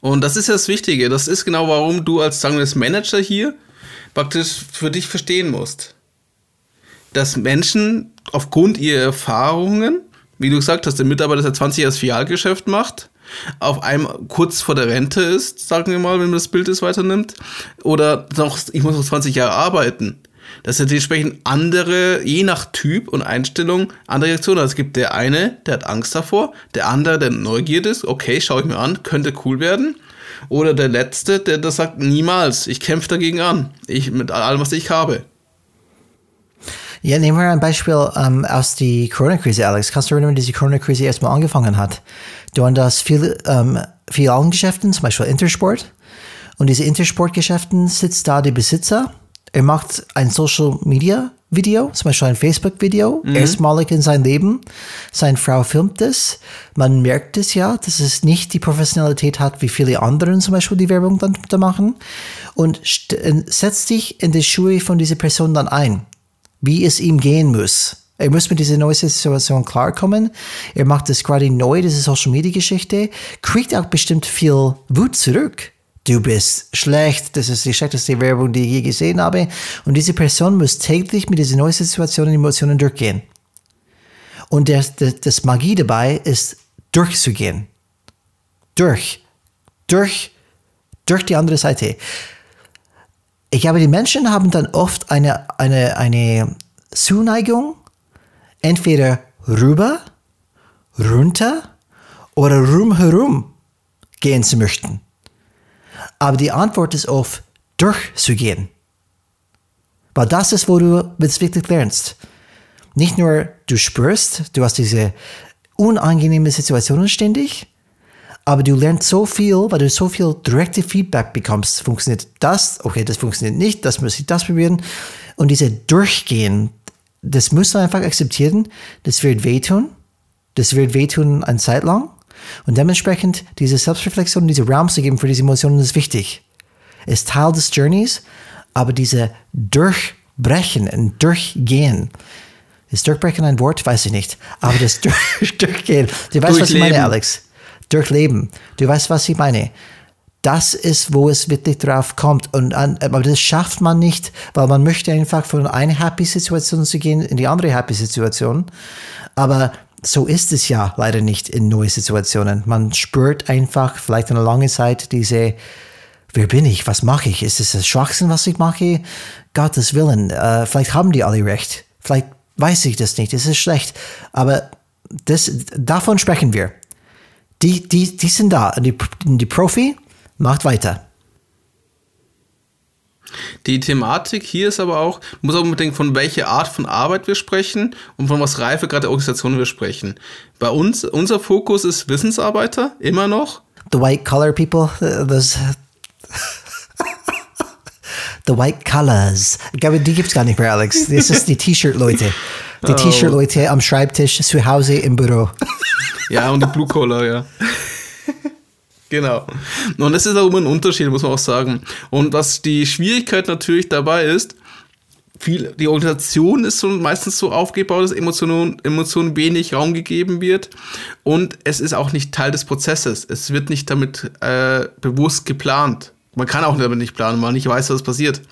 Speaker 2: Und das ist ja das Wichtige. Das ist genau, warum du als sagen wir, Manager hier praktisch für dich verstehen musst dass Menschen aufgrund ihrer Erfahrungen, wie du gesagt hast, der Mitarbeiter seit 20 Jahren das Filialgeschäft macht, auf einmal kurz vor der Rente ist, sagen wir mal, wenn man das Bild ist weiternimmt, oder noch, ich muss noch 20 Jahre arbeiten. Das sind dementsprechend andere, je nach Typ und Einstellung, andere Reaktionen. Also es gibt der eine, der hat Angst davor, der andere, der neugierig ist, okay, schaue ich mir an, könnte cool werden. Oder der letzte, der das sagt, niemals, ich kämpfe dagegen an. Ich, mit allem, was ich habe.
Speaker 1: Ja, nehmen wir ein Beispiel ähm, aus der Corona-Krise, Alex. Kannst du erinnern, wie diese Corona-Krise erstmal angefangen hat? Du hast das viel, ähm, Filialengeschäften, zum Beispiel Intersport. Und diese Intersportgeschäften sitzt da der Besitzer. Er macht ein Social Media Video, zum Beispiel ein Facebook-Video, mhm. erstmalig in seinem Leben. Seine Frau filmt es. Man merkt es ja, dass es nicht die Professionalität hat, wie viele anderen zum Beispiel die Werbung dann da machen. Und setzt dich in die Schuhe von dieser Person dann ein wie es ihm gehen muss, Er muss mit dieser neuen Situation klarkommen. Er macht das gerade neu, diese Social Media Geschichte, kriegt auch bestimmt viel Wut zurück. Du bist schlecht, das ist die schlechteste Werbung, die ich je gesehen habe. Und diese Person muss täglich mit dieser neuen Situation und Emotionen durchgehen. Und das, das, das Magie dabei ist, durchzugehen. Durch. Durch. Durch die andere Seite. Ich glaube, die Menschen haben dann oft eine, eine, eine Zuneigung, entweder rüber, runter oder rumherum gehen zu möchten. Aber die Antwort ist oft durchzugehen. Weil das ist, wo du es wirklich lernst. Nicht nur du spürst, du hast diese unangenehme Situationen ständig, aber du lernst so viel, weil du so viel direkte Feedback bekommst. Funktioniert das? Okay, das funktioniert nicht, das muss ich das probieren. Und diese Durchgehen, das musst du einfach akzeptieren. Das wird wehtun. Das wird wehtun eine Zeit lang. Und dementsprechend diese Selbstreflexion, diese Raum zu geben für diese Emotionen ist wichtig. Ist Teil des Journeys, aber diese Durchbrechen und Durchgehen, ist Durchbrechen ein Wort? Weiß ich nicht. Aber das *laughs* durch, Durchgehen. Du weißt, was ich meine, Alex. Durchleben. Du weißt, was ich meine. Das ist, wo es wirklich drauf kommt. Und an, aber das schafft man nicht, weil man möchte einfach von einer Happy-Situation zu gehen in die andere Happy-Situation. Aber so ist es ja leider nicht in neuen Situationen. Man spürt einfach vielleicht eine lange Zeit diese, wer bin ich, was mache ich? Ist es ein Schwachsinn, was ich mache? Gottes Willen, äh, vielleicht haben die alle recht. Vielleicht weiß ich das nicht, es ist schlecht. Aber das, davon sprechen wir. Die, die, die sind da. Die, die Profi macht weiter.
Speaker 2: Die Thematik hier ist aber auch, muss auch bedenken, von welcher Art von Arbeit wir sprechen und von was reife gerade Organisationen wir sprechen. Bei uns, unser Fokus ist Wissensarbeiter, immer noch.
Speaker 1: The white collar people, das, The White Colors. Glaube, die gibt es gar nicht mehr, Alex. Das ist die T-Shirt-Leute. Die oh. T-Shirt-Leute am Schreibtisch, zu Hause im Büro.
Speaker 2: Ja, und die Blue Collar, ja. Genau. Und das ist auch immer ein Unterschied, muss man auch sagen. Und was die Schwierigkeit natürlich dabei ist, viel, die Organisation ist so meistens so aufgebaut, dass Emotionen, Emotionen wenig Raum gegeben wird. Und es ist auch nicht Teil des Prozesses. Es wird nicht damit äh, bewusst geplant. Man kann auch damit nicht planen, weil man nicht weiß, was passiert.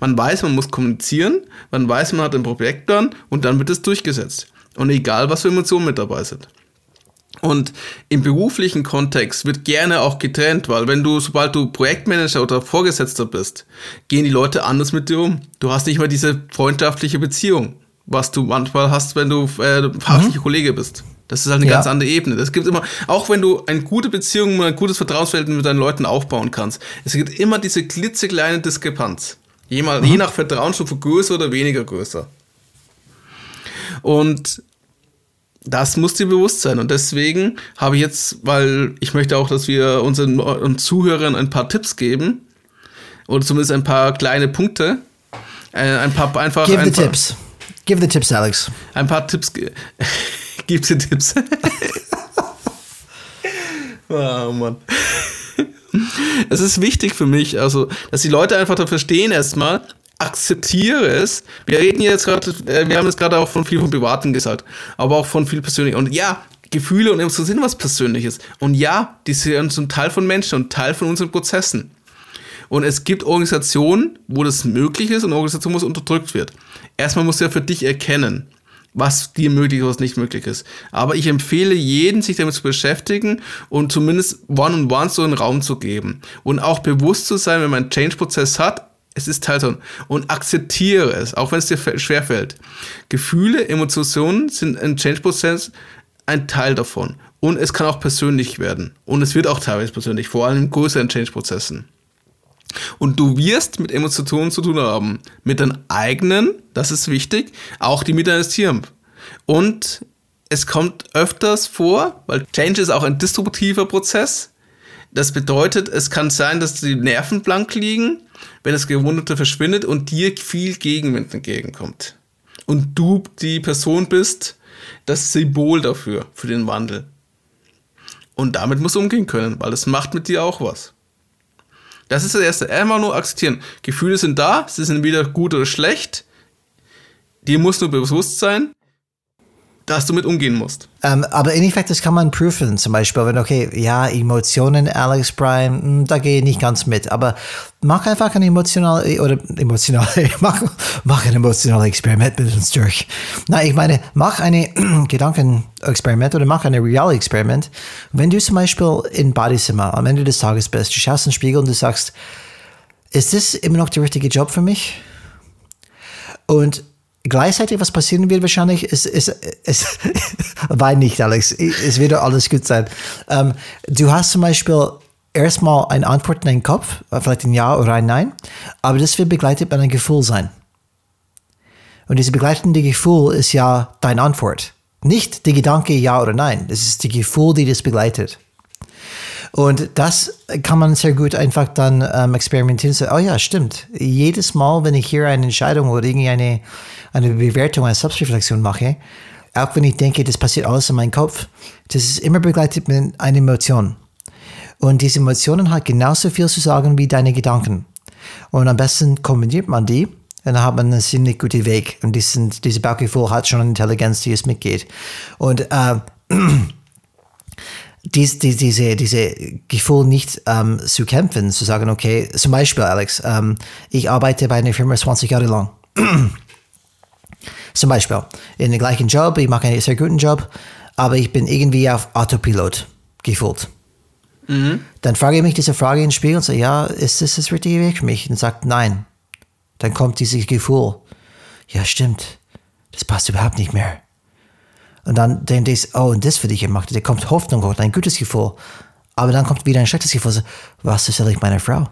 Speaker 2: Man weiß, man muss kommunizieren, man weiß, man hat einen Projektplan und dann wird es durchgesetzt. Und egal, was für Emotionen mit dabei sind. Und im beruflichen Kontext wird gerne auch getrennt, weil wenn du, sobald du Projektmanager oder Vorgesetzter bist, gehen die Leute anders mit dir um. Du hast nicht mehr diese freundschaftliche Beziehung, was du manchmal hast, wenn du äh, fachlicher mhm. Kollege bist. Das ist halt eine ja. ganz andere Ebene. Das gibt immer, auch wenn du eine gute Beziehung, ein gutes Vertrauensverhältnis mit deinen Leuten aufbauen kannst, es gibt immer diese klitzekleine Diskrepanz. Je, mal, mhm. je nach Vertrauensstufe größer oder weniger größer. Und das muss dir bewusst sein. Und deswegen habe ich jetzt, weil ich möchte auch, dass wir unseren, unseren Zuhörern ein paar Tipps geben. Oder zumindest ein paar kleine Punkte. Ein, äh, ein paar einfach.
Speaker 1: Give
Speaker 2: ein
Speaker 1: the
Speaker 2: paar,
Speaker 1: tips. Give the tips, Alex.
Speaker 2: Ein paar Tipps. *laughs* *laughs* Gib dir Tipps. oh *laughs* Mann. Es ist wichtig für mich, also, dass die Leute einfach da verstehen erstmal, akzeptiere es. Wir reden jetzt gerade, äh, wir haben jetzt gerade auch von viel von Privaten gesagt, aber auch von viel Persönlichem. Und ja, Gefühle und Emotionen sind was Persönliches. Und ja, die sind zum Teil von Menschen und Teil von unseren Prozessen. Und es gibt Organisationen, wo das möglich ist und Organisationen, wo es unterdrückt wird. Erstmal musst du ja für dich erkennen, was dir möglich ist, was nicht möglich ist. Aber ich empfehle jeden, sich damit zu beschäftigen und zumindest One-on-One so einen Raum zu geben. Und auch bewusst zu sein, wenn man einen Change-Prozess hat, es ist Teil davon. Und akzeptiere es, auch wenn es dir schwerfällt. Gefühle, Emotionen sind ein Change-Prozess ein Teil davon. Und es kann auch persönlich werden. Und es wird auch teilweise persönlich, vor allem in größeren Change-Prozessen. Und du wirst mit Emotionen zu tun haben. Mit deinen eigenen, das ist wichtig, auch die mit deines Teams. Und es kommt öfters vor, weil Change ist auch ein distributiver Prozess. Das bedeutet, es kann sein, dass die Nerven blank liegen wenn das Gewunderte verschwindet und dir viel Gegenwind entgegenkommt. Und du die Person bist, das Symbol dafür, für den Wandel. Und damit musst du umgehen können, weil das macht mit dir auch was. Das ist das Erste. Einmal nur akzeptieren. Gefühle sind da, sie sind weder gut oder schlecht. Dir muss nur bewusst sein, dass du mit umgehen musst.
Speaker 1: Ähm, aber in Effekt, das kann man prüfen. Zum Beispiel, wenn, okay, ja, Emotionen, Alex mh, hm, da gehe ich nicht ganz mit. Aber mach einfach ein emotionales, oder emotional, *laughs* mach, mach ein emotionales Experiment mit uns durch. Na, ich meine, mach ein *clears throat* Gedankenexperiment oder mach ein reales Experiment. Wenn du zum Beispiel im Badezimmer am Ende des Tages bist, du schaust in den Spiegel und du sagst, ist das immer noch der richtige Job für mich? Und gleichzeitig, was passieren wird wahrscheinlich, ist, ist, ist wein nicht, Alex, es wird alles gut sein. Ähm, du hast zum Beispiel erstmal eine Antwort in deinem Kopf, vielleicht ein Ja oder ein Nein, aber das wird begleitet mit einem Gefühl sein. Und dieses begleitende Gefühl ist ja deine Antwort. Nicht die Gedanke Ja oder Nein, es ist die Gefühl, die das begleitet. Und das kann man sehr gut einfach dann ähm, experimentieren. So, oh ja, stimmt. Jedes Mal, wenn ich hier eine Entscheidung oder irgendeine eine Bewertung, eine Selbstreflexion mache, auch wenn ich denke, das passiert alles in meinem Kopf, das ist immer begleitet mit einer Emotion. Und diese Emotionen hat genauso viel zu sagen wie deine Gedanken. Und am besten kombiniert man die dann hat man einen ziemlich guten Weg. Und diesen, diese Bauchgefühl hat schon eine Intelligenz, die es mitgeht. Und äh, *clears throat* dies, die, diese, diese Gefühl nicht ähm, zu kämpfen, zu sagen, okay, zum Beispiel, Alex, ähm, ich arbeite bei einer Firma 20 Jahre lang. *clears throat* zum Beispiel, in dem gleichen Job, ich mache einen sehr guten Job, aber ich bin irgendwie auf Autopilot gefühlt. Mhm. Dann frage ich mich diese Frage in den Spiegel und sage, ja, ist das das richtige Weg für mich? Und sagt, nein. Dann kommt dieses Gefühl, ja, stimmt, das passt überhaupt nicht mehr. Und dann denke ich, oh, und das für dich gemacht. Da kommt Hoffnung hoch, ein gutes Gefühl. Aber dann kommt wieder ein schlechtes Gefühl. So, was erzähle ich meiner Frau?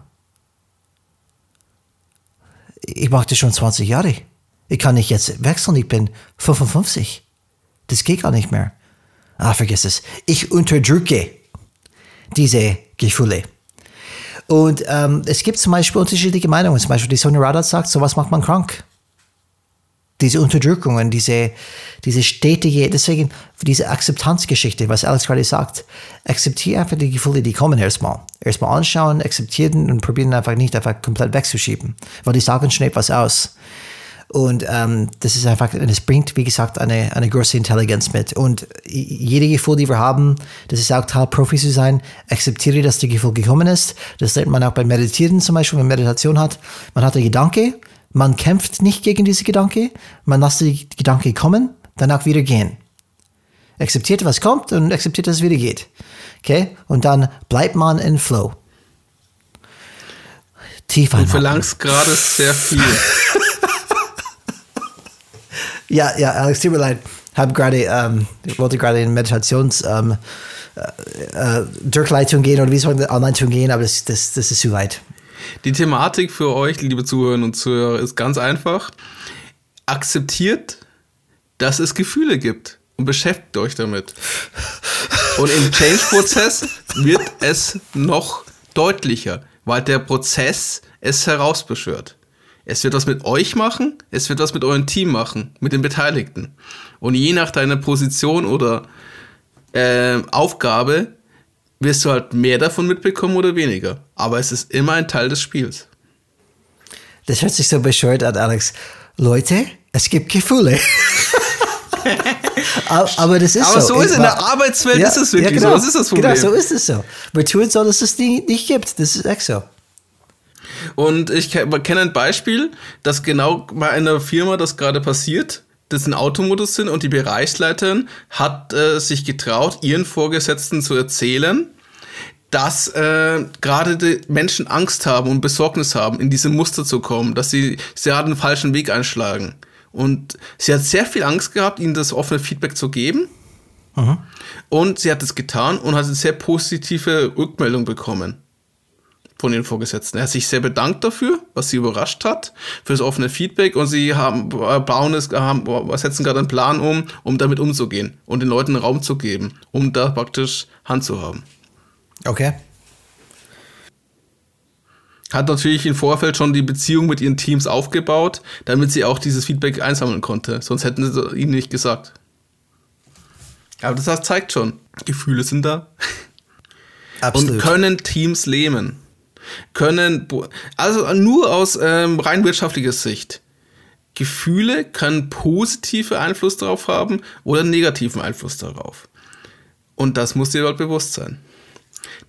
Speaker 1: Ich mache das schon 20 Jahre. Ich kann nicht jetzt wechseln, ich bin 55. Das geht gar nicht mehr. Ah, vergiss es. Ich unterdrücke diese Gefühle. Und ähm, es gibt zum Beispiel unterschiedliche Meinungen. Zum Beispiel die Sonja Radat sagt, sowas macht man krank diese Unterdrückungen, diese, diese stetige, deswegen diese Akzeptanzgeschichte, was Alex gerade sagt, akzeptiere einfach die Gefühle, die kommen erstmal. Erstmal anschauen, akzeptieren und probieren einfach nicht einfach komplett wegzuschieben, weil die sagen schon etwas aus. Und ähm, das ist einfach, und es bringt, wie gesagt, eine, eine große Intelligenz mit. Und jede Gefühl, die wir haben, das ist auch Teil Profi zu sein, akzeptiere, dass der Gefühl gekommen ist. Das lernt man auch beim Meditieren zum Beispiel, wenn man Meditation hat. Man hat einen Gedanke, man kämpft nicht gegen diese Gedanke, man lässt die Gedanke kommen, danach wieder gehen. Akzeptiert, was kommt und akzeptiert, dass es wieder geht. Okay? Und dann bleibt man in Flow.
Speaker 2: Tief Du verlangst gerade sehr viel. *laughs*
Speaker 1: ja, ja, Alex, tut mir leid. Hab gerade, ähm, ich wollte gerade in Meditations ähm, äh, äh, Durchleitung gehen oder wie soll man Anleitung gehen, aber das, das, das ist zu weit.
Speaker 2: Die Thematik für euch, liebe Zuhörer und Zuhörer, ist ganz einfach. Akzeptiert, dass es Gefühle gibt und beschäftigt euch damit. Und im Change-Prozess wird es noch deutlicher, weil der Prozess es herausbeschwört. Es wird was mit euch machen, es wird was mit eurem Team machen, mit den Beteiligten. Und je nach deiner Position oder äh, Aufgabe wirst du halt mehr davon mitbekommen oder weniger. Aber es ist immer ein Teil des Spiels.
Speaker 1: Das hört sich so bescheuert an, Alex. Leute, es gibt Gefühle. *laughs* aber das ist
Speaker 2: aber
Speaker 1: so.
Speaker 2: so ist in der Arbeitswelt ja, ist es wirklich ja,
Speaker 1: genau,
Speaker 2: so. Das ist das Problem.
Speaker 1: Genau, so ist es so. Wir tun so, dass es nicht, nicht gibt. Das ist echt so.
Speaker 2: Und ich kenne ein Beispiel, dass genau bei einer Firma das gerade passiert das in Automodus sind und die Bereichsleiterin hat äh, sich getraut, ihren Vorgesetzten zu erzählen, dass äh, gerade die Menschen Angst haben und Besorgnis haben, in diese Muster zu kommen, dass sie, sie gerade einen falschen Weg einschlagen. Und sie hat sehr viel Angst gehabt, ihnen das offene Feedback zu geben. Mhm. Und sie hat es getan und hat eine sehr positive Rückmeldung bekommen von den Vorgesetzten. Er hat sich sehr bedankt dafür, was sie überrascht hat, für das offene Feedback und sie haben, äh, bauen es, haben, setzen gerade einen Plan um, um damit umzugehen und den Leuten Raum zu geben, um da praktisch Hand zu haben.
Speaker 1: Okay.
Speaker 2: Hat natürlich im Vorfeld schon die Beziehung mit ihren Teams aufgebaut, damit sie auch dieses Feedback einsammeln konnte. Sonst hätten sie ihnen nicht gesagt. Aber das zeigt schon, Gefühle sind da. Absolut. Und können Teams lähmen können, also nur aus ähm, rein wirtschaftlicher Sicht, Gefühle können positive Einfluss darauf haben oder negativen Einfluss darauf. Und das muss dir dort bewusst sein.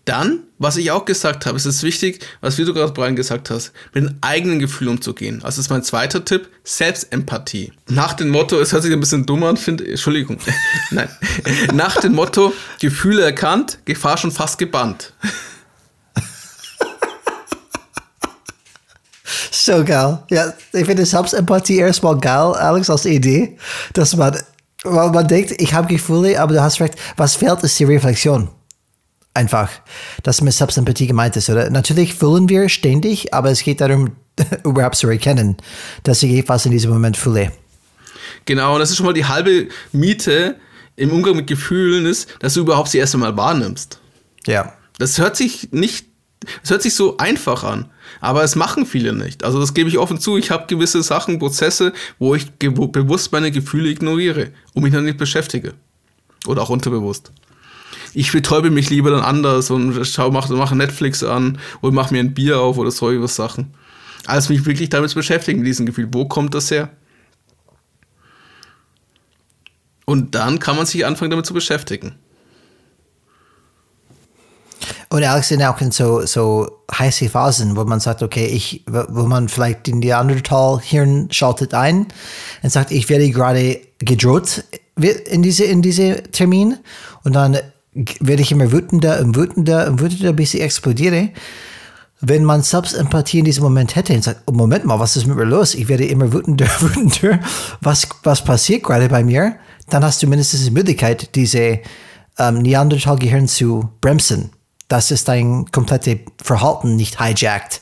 Speaker 2: Dann, was ich auch gesagt habe, ist es wichtig, was du gerade Brian gesagt hast, mit den eigenen Gefühlen umzugehen. Also ist mein zweiter Tipp, Selbstempathie. Nach dem Motto, es hört sich ein bisschen dumm an, finde Entschuldigung. *laughs* Nein. Nach dem Motto, Gefühle erkannt, Gefahr schon fast gebannt.
Speaker 1: So geil. Ja, ich finde Selbstempathie erstmal geil, Alex, als Idee, dass man, weil man denkt, ich habe Gefühle, aber du hast recht, was fehlt, ist die Reflexion. Einfach, dass mit Selbstempathie gemeint ist. Oder? Natürlich fühlen wir ständig, aber es geht darum, *laughs* überhaupt zu erkennen, dass ich etwas in diesem Moment fühle.
Speaker 2: Genau, und das ist schon mal die halbe Miete im Umgang mit Gefühlen ist, dass du überhaupt sie erst einmal wahrnimmst.
Speaker 1: Ja.
Speaker 2: Das hört sich nicht, es hört sich so einfach an, aber es machen viele nicht. Also das gebe ich offen zu. Ich habe gewisse Sachen, Prozesse, wo ich bewusst meine Gefühle ignoriere und mich dann nicht beschäftige. Oder auch unterbewusst ich betäube mich lieber dann anders und schau, mache mach Netflix an und mache mir ein Bier auf oder solche Sachen. Als mich wirklich damit zu beschäftigen, diesen Gefühl. Wo kommt das her? Und dann kann man sich anfangen, damit zu beschäftigen.
Speaker 1: Und Alex sind auch in so, so heiße Phasen, wo man sagt, okay, ich, wo man vielleicht in die Neandertal-Hirn schaltet ein und sagt, ich werde gerade gedroht in diese, in diese Termin und dann werde ich immer wütender und wütender und wütender, bis ich explodiere. Wenn man Selbstempathie in diesem Moment hätte und sagt, oh, Moment mal, was ist mit mir los? Ich werde immer wütender, *laughs* wütender. Was, was passiert gerade bei mir? Dann hast du mindestens die Möglichkeit, diese ähm, Neandertal-Gehirn zu bremsen. Das ist dein komplettes Verhalten nicht hijackt.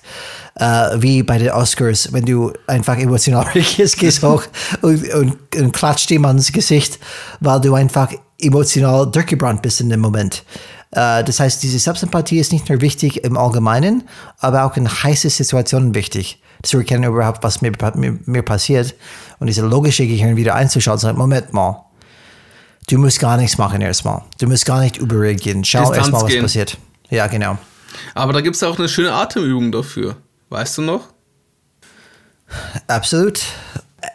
Speaker 1: Äh, wie bei den Oscars, wenn du einfach emotional *laughs* reagierst, gehst hoch und, und, und klatscht jemand ins Gesicht, weil du einfach emotional durchgebrannt bist in dem Moment. Äh, das heißt, diese Selbstempathie ist nicht nur wichtig im Allgemeinen, aber auch in heißen Situationen wichtig. Zu erkennen überhaupt, was mir, mir, mir passiert und diese logische Gehirn wieder einzuschalten und sagen, Moment mal, du musst gar nichts machen erstmal. Du musst gar nicht überreagieren. Schau erstmal, was gehen. passiert. Ja, genau.
Speaker 2: Aber da gibt es auch eine schöne Atemübung dafür. Weißt du noch?
Speaker 1: Absolut.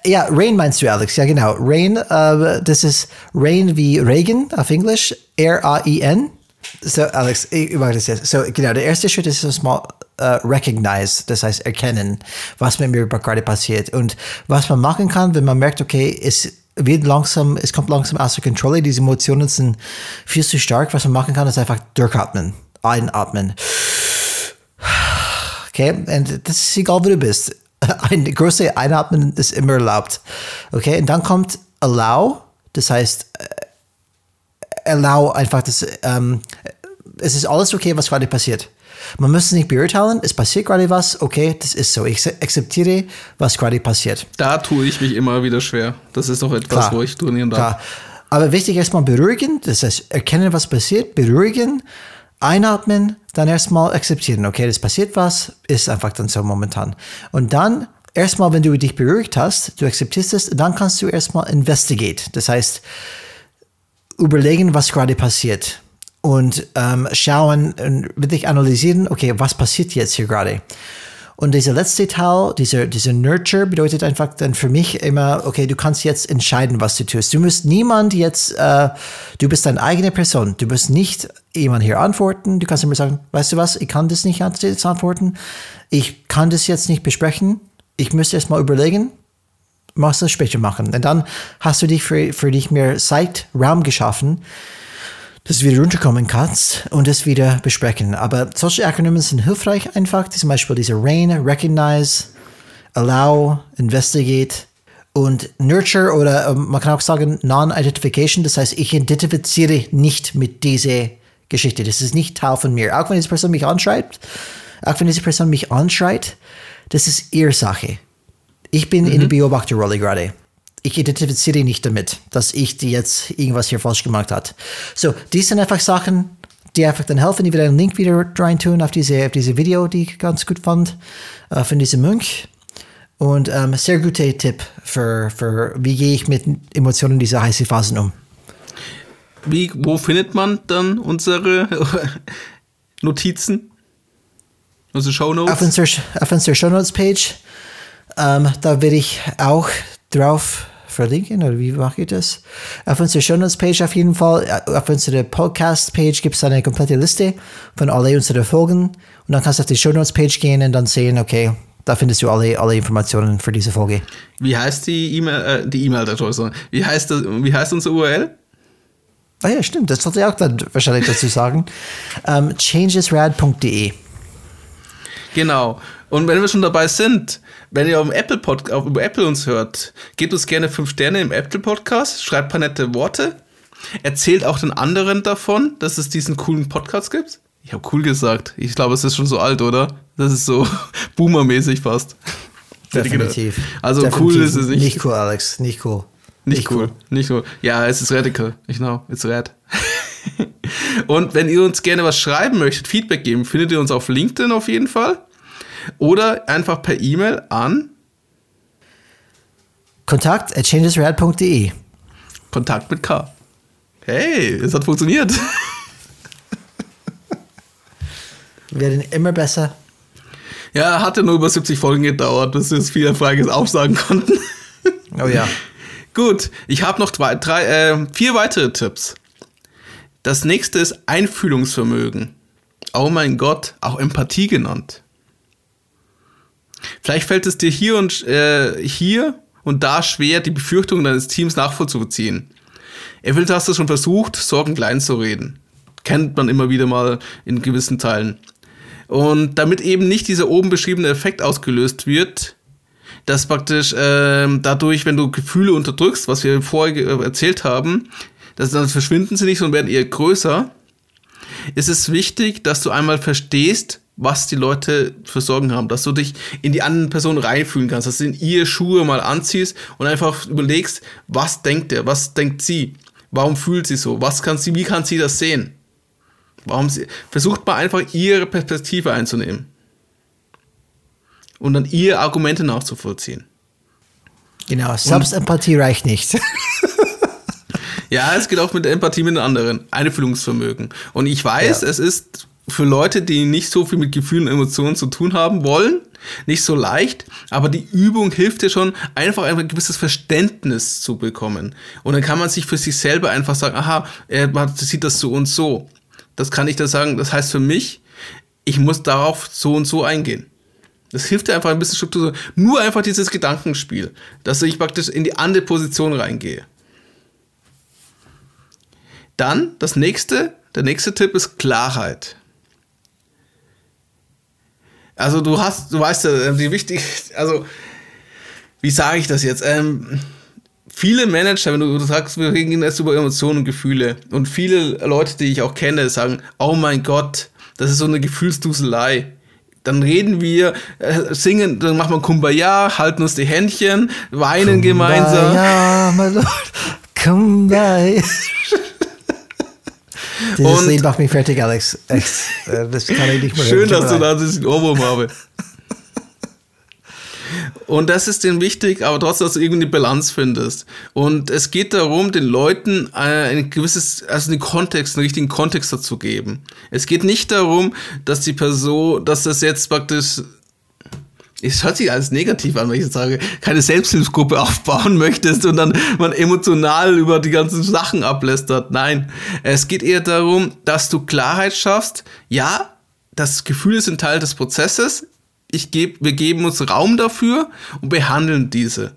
Speaker 1: Ja, Rain meinst du, Alex? Ja, genau. Rain, uh, das ist Rain wie Regen auf Englisch. R-A-I-N. So, Alex, ich mache das jetzt. So, genau, der erste Schritt ist erstmal uh, recognize, das heißt erkennen, was mit mir gerade passiert. Und was man machen kann, wenn man merkt, okay, es wird langsam, es kommt langsam außer Kontrolle, diese Emotionen sind viel zu stark. Was man machen kann, ist einfach durchatmen, einatmen. Okay, und das ist egal, wo du bist *laughs* ein große Einatmen ist immer erlaubt. Okay, und dann kommt Allow, das heißt, äh, Allow einfach, das, ähm, es ist alles okay, was gerade passiert. Man muss es nicht beurteilen, es passiert gerade was, okay, das ist so. Ich akzeptiere, was gerade passiert.
Speaker 2: Da tue ich mich immer wieder schwer. Das ist doch etwas, klar, wo ich trainieren darf. Klar.
Speaker 1: Aber wichtig erstmal beruhigen, das heißt, erkennen, was passiert, beruhigen, einatmen, dann erstmal akzeptieren, okay, das passiert was, ist einfach dann so momentan. Und dann erstmal, wenn du dich beruhigt hast, du akzeptierst es, dann kannst du erstmal investigate. Das heißt, überlegen, was gerade passiert und ähm, schauen und wirklich analysieren, okay, was passiert jetzt hier gerade. Und dieser letzte Teil, dieser, dieser Nurture, bedeutet einfach dann für mich immer, okay, du kannst jetzt entscheiden, was du tust. Du musst niemand jetzt, äh, du bist deine eigene Person. Du musst nicht jemand hier antworten. Du kannst immer sagen, weißt du was, ich kann das nicht jetzt antworten. Ich kann das jetzt nicht besprechen. Ich müsste erst mal überlegen, machst das später machen. Und dann hast du dich für, für dich mehr Zeit, Raum geschaffen, dass du wieder runterkommen kannst und das wieder besprechen. Aber solche Akronyme sind hilfreich einfach, zum Beispiel diese RAIN, Recognize, Allow, Investigate und Nurture oder ähm, man kann auch sagen Non-Identification, das heißt, ich identifiziere nicht mit dieser Geschichte. Das ist nicht Teil von mir. Auch wenn diese Person mich anschreibt, auch wenn diese Person mich anschreit, das ist ihre Sache. Ich bin mhm. in der Beobachterrolle gerade ich identifiziere nicht damit, dass ich die jetzt irgendwas hier falsch gemacht hat. So, die sind einfach Sachen, die einfach dann helfen. Ich will einen Link wieder rein tun auf diese, auf diese Video, die ich ganz gut fand, äh, von diesem Mönch. Und ähm, sehr guter Tipp für, für, wie gehe ich mit Emotionen dieser heißen Phasen um.
Speaker 2: Wie, wo findet man dann unsere *laughs* Notizen? Unsere Show Notes?
Speaker 1: Auf unserer, auf unserer Show Notes Page Ähm, da werde ich auch drauf verlinken, oder wie mache ich das? Auf unserer Show Notes Page auf jeden Fall, äh, auf unserer Podcast Page gibt es eine komplette Liste von alle unseren Folgen und dann kannst du auf die Show Notes Page gehen und dann sehen, okay, da findest du alle, alle Informationen für diese Folge.
Speaker 2: Wie heißt die E-Mail, äh, die E-Mail, wie heißt, das, wie heißt unsere URL?
Speaker 1: Ah ja, stimmt, das sollte ich auch dann wahrscheinlich dazu sagen. um, *laughs* ähm, changesrad.de
Speaker 2: Genau. Und wenn wir schon dabei sind, wenn ihr auf dem Apple Pod auf, über Apple uns hört, gebt uns gerne fünf Sterne im Apple Podcast, schreibt ein paar nette Worte, erzählt auch den anderen davon, dass es diesen coolen Podcast gibt. Ich habe cool gesagt. Ich glaube, es ist schon so alt, oder? Das ist so *laughs* boomermäßig fast.
Speaker 1: Definitiv.
Speaker 2: Also
Speaker 1: Definitiv.
Speaker 2: cool ist es nicht.
Speaker 1: Nicht cool, Alex. Nicht cool.
Speaker 2: Nicht, nicht cool. cool. Nicht cool. Ja, es ist radical. Ich know, it's rad. *laughs* Und wenn ihr uns gerne was schreiben möchtet, Feedback geben, findet ihr uns auf LinkedIn auf jeden Fall. Oder einfach per E-Mail an
Speaker 1: kontakt at changesrad.de
Speaker 2: Kontakt mit K. Hey, es hat funktioniert. *laughs*
Speaker 1: Wir werden immer besser.
Speaker 2: Ja, hatte nur über 70 Folgen gedauert, bis wir es viele Fragen aufsagen konnten.
Speaker 1: Oh ja. *laughs*
Speaker 2: Gut, ich habe noch drei, drei, äh, vier weitere Tipps. Das nächste ist Einfühlungsvermögen. Oh mein Gott, auch Empathie genannt. Vielleicht fällt es dir hier und äh, hier und da schwer, die Befürchtungen deines Teams nachvollziehen. Eventuell hast du schon versucht, Sorgen klein zu reden. Kennt man immer wieder mal in gewissen Teilen. Und damit eben nicht dieser oben beschriebene Effekt ausgelöst wird, dass praktisch äh, dadurch, wenn du Gefühle unterdrückst, was wir vorher erzählt haben, dass dann verschwinden sie nicht und werden eher größer, ist es wichtig, dass du einmal verstehst, was die Leute für Sorgen haben, dass du dich in die anderen Personen reinfühlen kannst, dass du in ihre Schuhe mal anziehst und einfach überlegst, was denkt er, was denkt sie, warum fühlt sie so, was kann sie, wie kann sie das sehen? Warum sie, versucht mal einfach ihre Perspektive einzunehmen und dann ihre Argumente nachzuvollziehen.
Speaker 1: Genau, Selbstempathie reicht nicht. *laughs*
Speaker 2: ja, es geht auch mit Empathie mit den anderen. Einfühlungsvermögen. Und ich weiß, ja. es ist für Leute, die nicht so viel mit Gefühlen und Emotionen zu tun haben wollen, nicht so leicht, aber die Übung hilft dir schon, einfach ein gewisses Verständnis zu bekommen. Und dann kann man sich für sich selber einfach sagen, aha, er sieht das so und so. Das kann ich da sagen, das heißt für mich, ich muss darauf so und so eingehen. Das hilft dir einfach ein bisschen Struktur. Nur einfach dieses Gedankenspiel, dass ich praktisch in die andere Position reingehe. Dann das nächste, der nächste Tipp ist Klarheit. Also du hast, du weißt ja, wie wichtig, also wie sage ich das jetzt? Ähm, viele Manager, wenn du, du sagst, wir reden jetzt über Emotionen und Gefühle und viele Leute, die ich auch kenne, sagen, oh mein Gott, das ist so eine Gefühlsduselei dann reden wir, äh, singen, dann machen wir Kumbaya, halten uns die Händchen, weinen Kumbaya, gemeinsam.
Speaker 1: Ja, my Lord, Kumbaya. Dieses und Lied macht mich fertig, Alex. Echt, äh, das
Speaker 2: kann ich nicht mehr Schön, dass du da diesen Ohrwurm habe. Und das ist denen wichtig, aber trotzdem, dass du irgendwie eine Balance findest. Und es geht darum, den Leuten äh, ein gewisses, also einen Kontext, einen richtigen Kontext dazu geben. Es geht nicht darum, dass die Person, dass das jetzt praktisch es hört sich alles negativ an, wenn ich jetzt sage, keine Selbsthilfegruppe *laughs* aufbauen möchtest und dann man emotional über die ganzen Sachen ablästert. Nein, es geht eher darum, dass du Klarheit schaffst. Ja, das Gefühl ist ein Teil des Prozesses ich geb, wir geben uns Raum dafür und behandeln diese.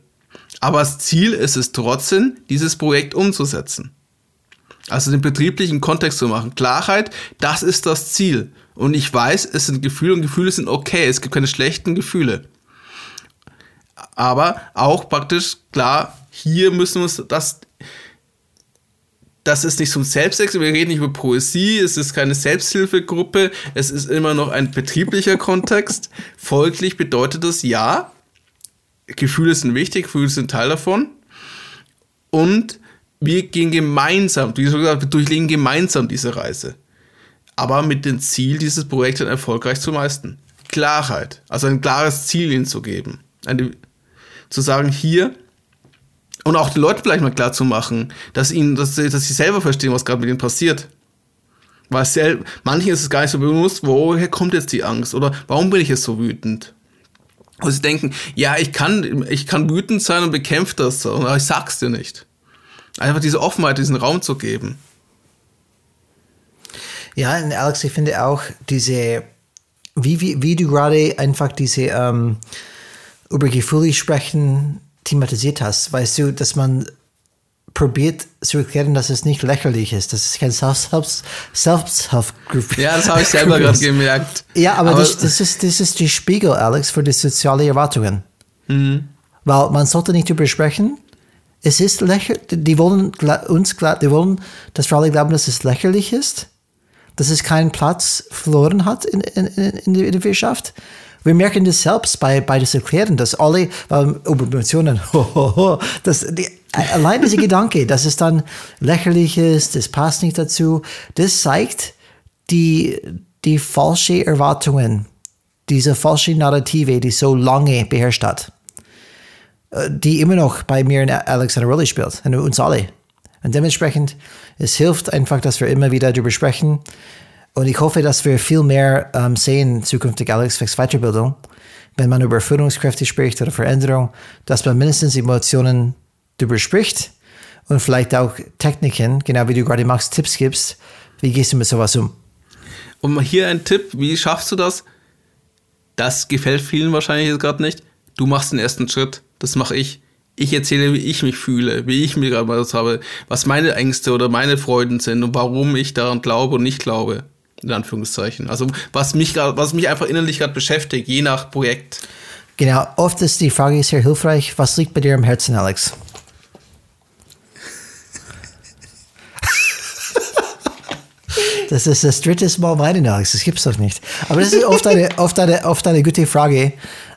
Speaker 2: Aber das Ziel ist es trotzdem, dieses Projekt umzusetzen. Also den betrieblichen Kontext zu machen. Klarheit, das ist das Ziel. Und ich weiß, es sind Gefühle und Gefühle sind okay. Es gibt keine schlechten Gefühle. Aber auch praktisch klar, hier müssen wir uns das das ist nicht zum Selbstzweck, wir reden nicht über Poesie, es ist keine Selbsthilfegruppe, es ist immer noch ein betrieblicher Kontext. Folglich bedeutet das ja, Gefühle sind wichtig, Gefühle sind Teil davon. Und wir gehen gemeinsam, wie gesagt, wir durchlegen gemeinsam diese Reise. Aber mit dem Ziel, dieses Projekt dann erfolgreich zu meisten. Klarheit, also ein klares Ziel ihnen zu geben. Eine, zu sagen, hier, und auch den Leuten vielleicht mal klar zu machen, dass ihnen, dass, dass sie selber verstehen, was gerade mit ihnen passiert. Weil sel manchen ist es gar nicht so bewusst, woher kommt jetzt die Angst oder warum bin ich jetzt so wütend. Und sie denken, ja, ich kann, ich kann wütend sein und bekämpft das, aber ich sag's dir nicht. Einfach diese Offenheit, diesen Raum zu geben.
Speaker 1: Ja, und Alex, ich finde auch diese, wie, wie, wie du gerade einfach diese ähm, über Gefühle sprechen thematisiert hast, weißt du, dass man probiert zu erklären, dass es nicht lächerlich ist, dass es kein Self-Help-Group
Speaker 2: Ja, das habe ich selber gerade gemerkt.
Speaker 1: Ja, aber, aber das, das, ist, das ist die Spiegel, Alex, für die sozialen Erwartungen. Mhm. Weil man sollte nicht darüber sprechen, es ist lächerlich, die wollen uns, die wollen, dass wir alle glauben, dass es lächerlich ist, dass es keinen Platz verloren hat in, in, in der Wirtschaft. Wir merken das selbst bei, bei das Erklären, dass alle ähm, über Emotionen, das, die, allein dieser Gedanke, dass es dann lächerlich ist, das passt nicht dazu, das zeigt die, die falsche Erwartungen, diese falsche Narrative, die so lange beherrscht hat, äh, die immer noch bei mir und Alex eine Rolle spielt, und uns alle. Und dementsprechend, es hilft einfach, dass wir immer wieder darüber sprechen, und ich hoffe, dass wir viel mehr ähm, sehen zukünftig Alex Wex Weiterbildung, wenn man über Führungskräfte spricht oder Veränderung, dass man mindestens Emotionen darüber spricht und vielleicht auch Techniken, genau wie du gerade machst, Tipps gibst. Wie gehst du mit sowas um?
Speaker 2: Und hier ein Tipp, wie schaffst du das? Das gefällt vielen wahrscheinlich gerade nicht. Du machst den ersten Schritt, das mache ich. Ich erzähle, wie ich mich fühle, wie ich mir gerade was habe, was meine Ängste oder meine Freuden sind und warum ich daran glaube und nicht glaube in Anführungszeichen. Also was mich, was mich einfach innerlich gerade beschäftigt, je nach Projekt.
Speaker 1: Genau, oft ist die Frage sehr hilfreich, was liegt bei dir am Herzen, Alex? *laughs* Das ist das dritte Mal weinen, Alex. Das gibt's doch nicht. Aber das ist oft eine, oft eine, oft eine gute Frage,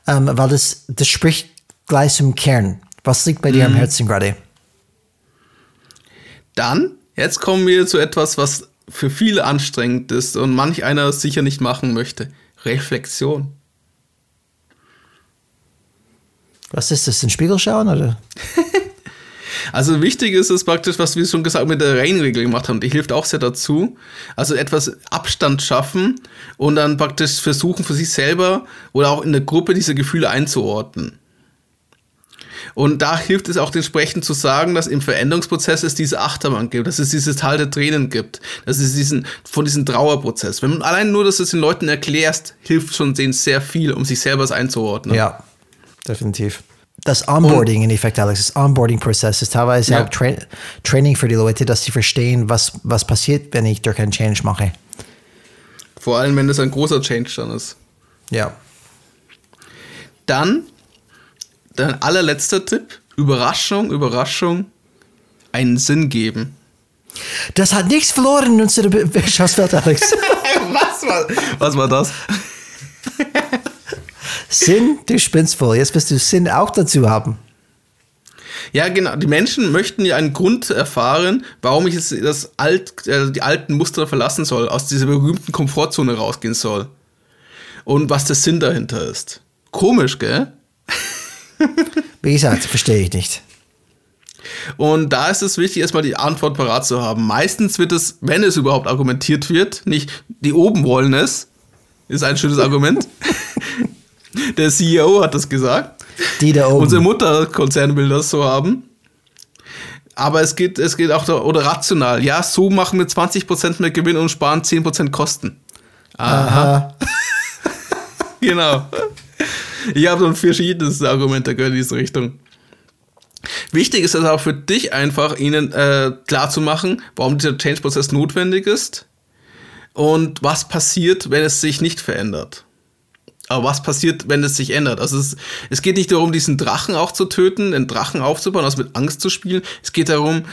Speaker 1: ähm, weil das, das spricht gleich zum Kern. Was liegt bei dir am mhm. Herzen gerade?
Speaker 2: Dann, jetzt kommen wir zu etwas, was für viele anstrengend ist und manch einer sicher nicht machen möchte. Reflexion.
Speaker 1: Was ist das, den Spiegel schauen oder? *laughs*
Speaker 2: also wichtig ist es praktisch, was wir schon gesagt mit der Reihenregel gemacht haben. Die hilft auch sehr dazu. Also etwas Abstand schaffen und dann praktisch versuchen für sich selber oder auch in der Gruppe diese Gefühle einzuordnen. Und da hilft es auch entsprechend zu sagen, dass im Veränderungsprozess es diese Achterbahn gibt, dass es dieses Tal der Tränen gibt, dass es diesen, von diesem Trauerprozess. Wenn man allein nur, dass du es den Leuten erklärst, hilft schon denen sehr viel, um sich selber einzuordnen.
Speaker 1: Ja, definitiv. Das Onboarding in Effekt, Alex, das Onboarding-Prozess ist teilweise ja. auch Tra Training für die Leute, dass sie verstehen, was, was passiert, wenn ich durch einen Change mache.
Speaker 2: Vor allem, wenn es ein großer Change dann ist.
Speaker 1: Ja.
Speaker 2: Dann Dein allerletzter Tipp, Überraschung, Überraschung, einen Sinn geben.
Speaker 1: Das hat nichts verloren in unserer Wirtschaftswelt, Alex. *laughs*
Speaker 2: was, war, was war das?
Speaker 1: Sinn, du spinnst voll. Jetzt wirst du Sinn auch dazu haben.
Speaker 2: Ja, genau. Die Menschen möchten ja einen Grund erfahren, warum ich jetzt das alt, äh, die alten Muster verlassen soll, aus dieser berühmten Komfortzone rausgehen soll. Und was der Sinn dahinter ist. Komisch, gell? *laughs*
Speaker 1: Wie gesagt, verstehe ich nicht.
Speaker 2: Und da ist es wichtig, erstmal die Antwort parat zu haben. Meistens wird es, wenn es überhaupt argumentiert wird, nicht die oben wollen es, ist ein schönes Argument. *laughs* Der CEO hat das gesagt.
Speaker 1: Die da oben.
Speaker 2: Unsere Mutterkonzern will das so haben. Aber es geht, es geht auch, da, oder rational. Ja, so machen wir 20% mehr Gewinn und sparen 10% Kosten. Aha. Aha. *laughs* genau. Ich habe so verschiedenste Argumente gehört in diese Richtung. Wichtig ist es auch für dich einfach, ihnen äh, klarzumachen, warum dieser Change-Prozess notwendig ist und was passiert, wenn es sich nicht verändert. Aber was passiert, wenn es sich ändert? Also es, es geht nicht darum, diesen Drachen auch zu töten, den Drachen aufzubauen, also mit Angst zu spielen. Es geht darum,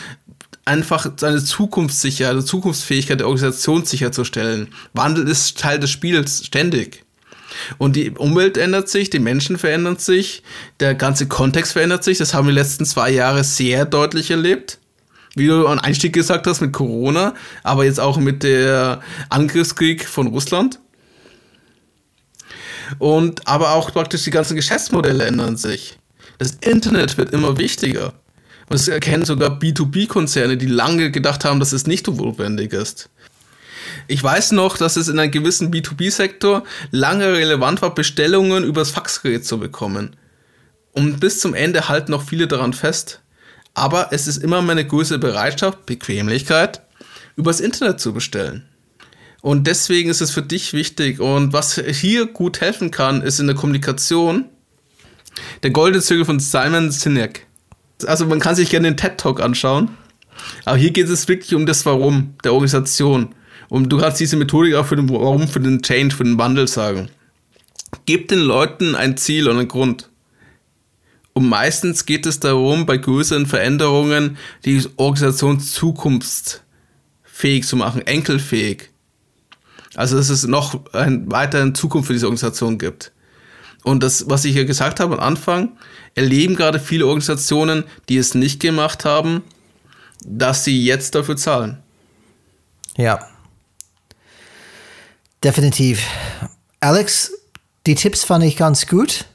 Speaker 2: einfach seine Zukunftssicherheit, eine Zukunftsfähigkeit der Organisation sicherzustellen. Wandel ist Teil des Spiels ständig. Und die Umwelt ändert sich, die Menschen verändern sich, der ganze Kontext verändert sich. Das haben wir die letzten zwei Jahre sehr deutlich erlebt. Wie du am Einstieg gesagt hast mit Corona, aber jetzt auch mit der Angriffskrieg von Russland. Und aber auch praktisch die ganzen Geschäftsmodelle ändern sich. Das Internet wird immer wichtiger. Und es erkennen sogar B2B-Konzerne, die lange gedacht haben, dass es nicht notwendig ist. Ich weiß noch, dass es in einem gewissen B2B-Sektor lange relevant war, Bestellungen übers Faxgerät zu bekommen. Und bis zum Ende halten noch viele daran fest. Aber es ist immer meine größte Bereitschaft, Bequemlichkeit, übers Internet zu bestellen. Und deswegen ist es für dich wichtig. Und was hier gut helfen kann, ist in der Kommunikation der goldene Zügel von Simon Sinek. Also man kann sich gerne den TED Talk anschauen. Aber hier geht es wirklich um das Warum der Organisation. Und du kannst diese Methodik auch für den Warum, für den Change, für den Wandel sagen. Gib den Leuten ein Ziel und einen Grund. Und meistens geht es darum, bei größeren Veränderungen die Organisation zukunftsfähig zu machen, enkelfähig. Also, dass es noch eine weitere Zukunft für diese Organisation gibt. Und das, was ich ja gesagt habe am Anfang, erleben gerade viele Organisationen, die es nicht gemacht haben, dass sie jetzt dafür zahlen.
Speaker 1: Ja. Definitiv. Alex, die Tipps fand ich ganz gut.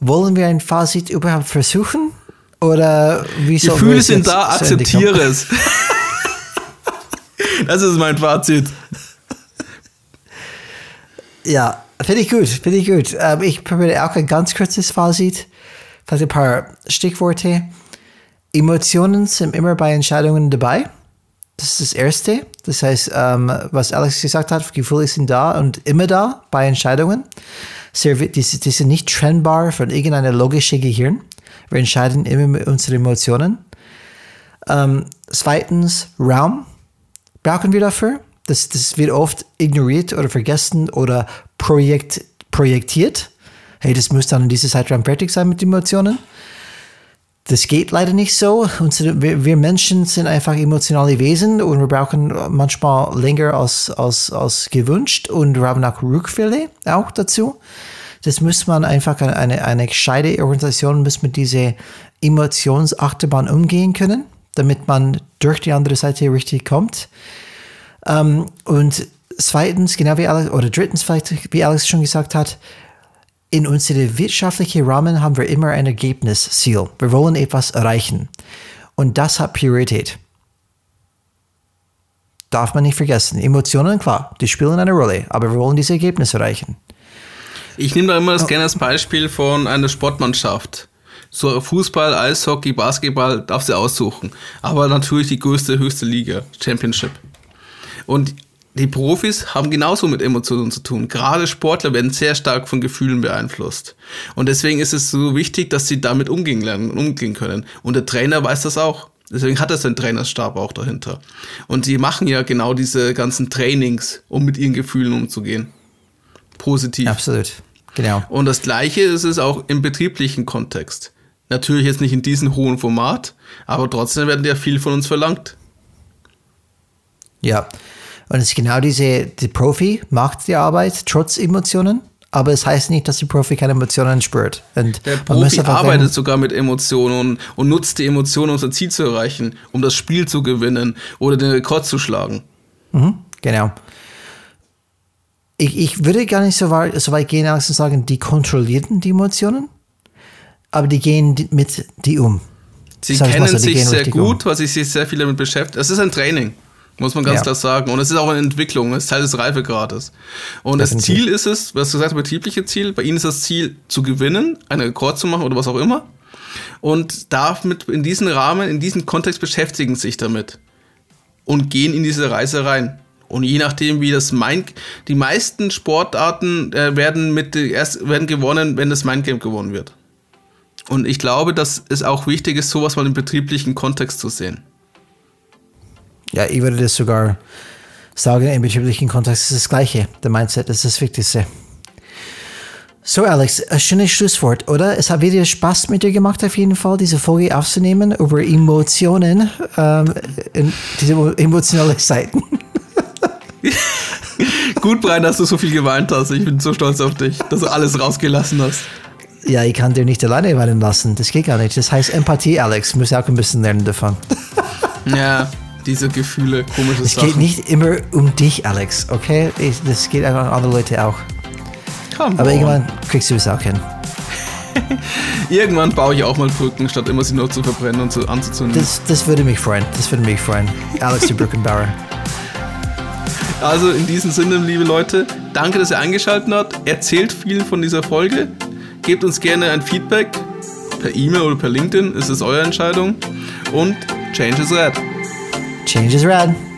Speaker 1: Wollen wir ein Fazit überhaupt versuchen? Oder wie soll
Speaker 2: Gefühle sind da, akzeptiere es. *laughs* das ist mein Fazit.
Speaker 1: Ja, finde ich gut, finde ich gut. Ähm, ich probiere auch ein ganz kurzes Fazit. Vielleicht ein paar Stichworte. Emotionen sind immer bei Entscheidungen dabei. Das ist das Erste. Das heißt, ähm, was Alex gesagt hat, Gefühle sind da und immer da bei Entscheidungen. Die, sind nicht trennbar von irgendeiner logischen Gehirn. Wir entscheiden immer mit unseren Emotionen. Ähm, zweitens, Raum brauchen wir dafür. Das, das wird oft ignoriert oder vergessen oder projekt, projektiert. Hey, das muss dann in dieser Zeitraum fertig sein mit Emotionen. Das geht leider nicht so. Unsere, wir, wir, Menschen sind einfach emotionale Wesen und wir brauchen manchmal länger als, als, als gewünscht und wir haben auch Rückfälle auch dazu. Das muss man einfach, eine, eine gescheite Organisation muss mit dieser Emotionsachterbahn umgehen können, damit man durch die andere Seite richtig kommt. Ähm, und zweitens, genau wie Alex, oder drittens vielleicht, wie Alex schon gesagt hat, in unserem wirtschaftlichen Rahmen haben wir immer ein Ergebnisziel. Wir wollen etwas erreichen. Und das hat Priorität. Darf man nicht vergessen. Emotionen, klar, die spielen eine Rolle, aber wir wollen diese Ergebnisse erreichen.
Speaker 2: Ich nehme da immer das gerne als Beispiel von einer Sportmannschaft. So Fußball, Eishockey, Basketball darf sie aussuchen. Aber natürlich die größte, höchste Liga, Championship. Und die Profis haben genauso mit Emotionen zu tun. Gerade Sportler werden sehr stark von Gefühlen beeinflusst. Und deswegen ist es so wichtig, dass sie damit umgehen lernen und umgehen können. Und der Trainer weiß das auch. Deswegen hat er seinen Trainerstab auch dahinter. Und sie machen ja genau diese ganzen Trainings, um mit ihren Gefühlen umzugehen. Positiv.
Speaker 1: Absolut. Genau.
Speaker 2: Und das Gleiche ist es auch im betrieblichen Kontext. Natürlich jetzt nicht in diesem hohen Format, aber trotzdem werden ja viel von uns verlangt.
Speaker 1: Ja, und es ist genau diese, die Profi macht die Arbeit trotz Emotionen, aber es heißt nicht, dass die Profi keine Emotionen spürt.
Speaker 2: Und der Profi arbeitet sogar mit Emotionen und nutzt die Emotionen, um sein Ziel zu erreichen, um das Spiel zu gewinnen oder den Rekord zu schlagen.
Speaker 1: Mhm, genau. Ich, ich würde gar nicht so weit, so weit gehen, als zu sagen, die kontrollierten die Emotionen, aber die gehen mit die um.
Speaker 2: Sie kennen so, sich sehr gut, um. was ich sich sehr viel damit beschäftigt. Es ist ein Training. Muss man ganz ja. klar sagen. Und es ist auch eine Entwicklung, es ist Teil des Reifegrades. Und Definitiv. das Ziel ist es, was du gesagt hast, betriebliche Ziel, bei ihnen ist das Ziel zu gewinnen, einen Rekord zu machen oder was auch immer. Und damit in diesen Rahmen, in diesem Kontext beschäftigen sich damit. Und gehen in diese Reise rein. Und je nachdem, wie das Mind, die meisten Sportarten äh, werden mit erst werden gewonnen, wenn das Mindgame gewonnen wird. Und ich glaube, dass es auch wichtig ist, sowas mal im betrieblichen Kontext zu sehen.
Speaker 1: Ja, ich würde das sogar sagen, im betrieblichen Kontext ist das Gleiche. Der Mindset ist das Wichtigste. So, Alex, ein schönes Schlusswort, oder? Es hat wieder Spaß mit dir gemacht, auf jeden Fall, diese Folge aufzunehmen über Emotionen, ähm, diese emotionale Seiten. *laughs*
Speaker 2: Gut, Brian, dass du so viel geweint hast. Ich bin so stolz auf dich, dass du alles rausgelassen hast.
Speaker 1: Ja, ich kann dir nicht alleine weinen lassen. Das geht gar nicht. Das heißt Empathie, Alex. Muss auch ein bisschen lernen davon.
Speaker 2: ja diese Gefühle, komische
Speaker 1: es
Speaker 2: Sachen.
Speaker 1: Es geht nicht immer um dich, Alex, okay? Das geht einfach an andere Leute auch. Come Aber on. irgendwann kriegst du es auch hin. *laughs*
Speaker 2: irgendwann baue ich auch mal Brücken, statt immer sie nur zu verbrennen und zu, anzuzünden.
Speaker 1: Das, das würde mich freuen. Das würde mich freuen. Alex, die Brückenbauer. *laughs*
Speaker 2: Also in diesem Sinne, liebe Leute, danke, dass ihr eingeschaltet habt. Erzählt vielen von dieser Folge. Gebt uns gerne ein Feedback per E-Mail oder per LinkedIn. Es ist eure Entscheidung. Und Change is Red.
Speaker 1: Change is red.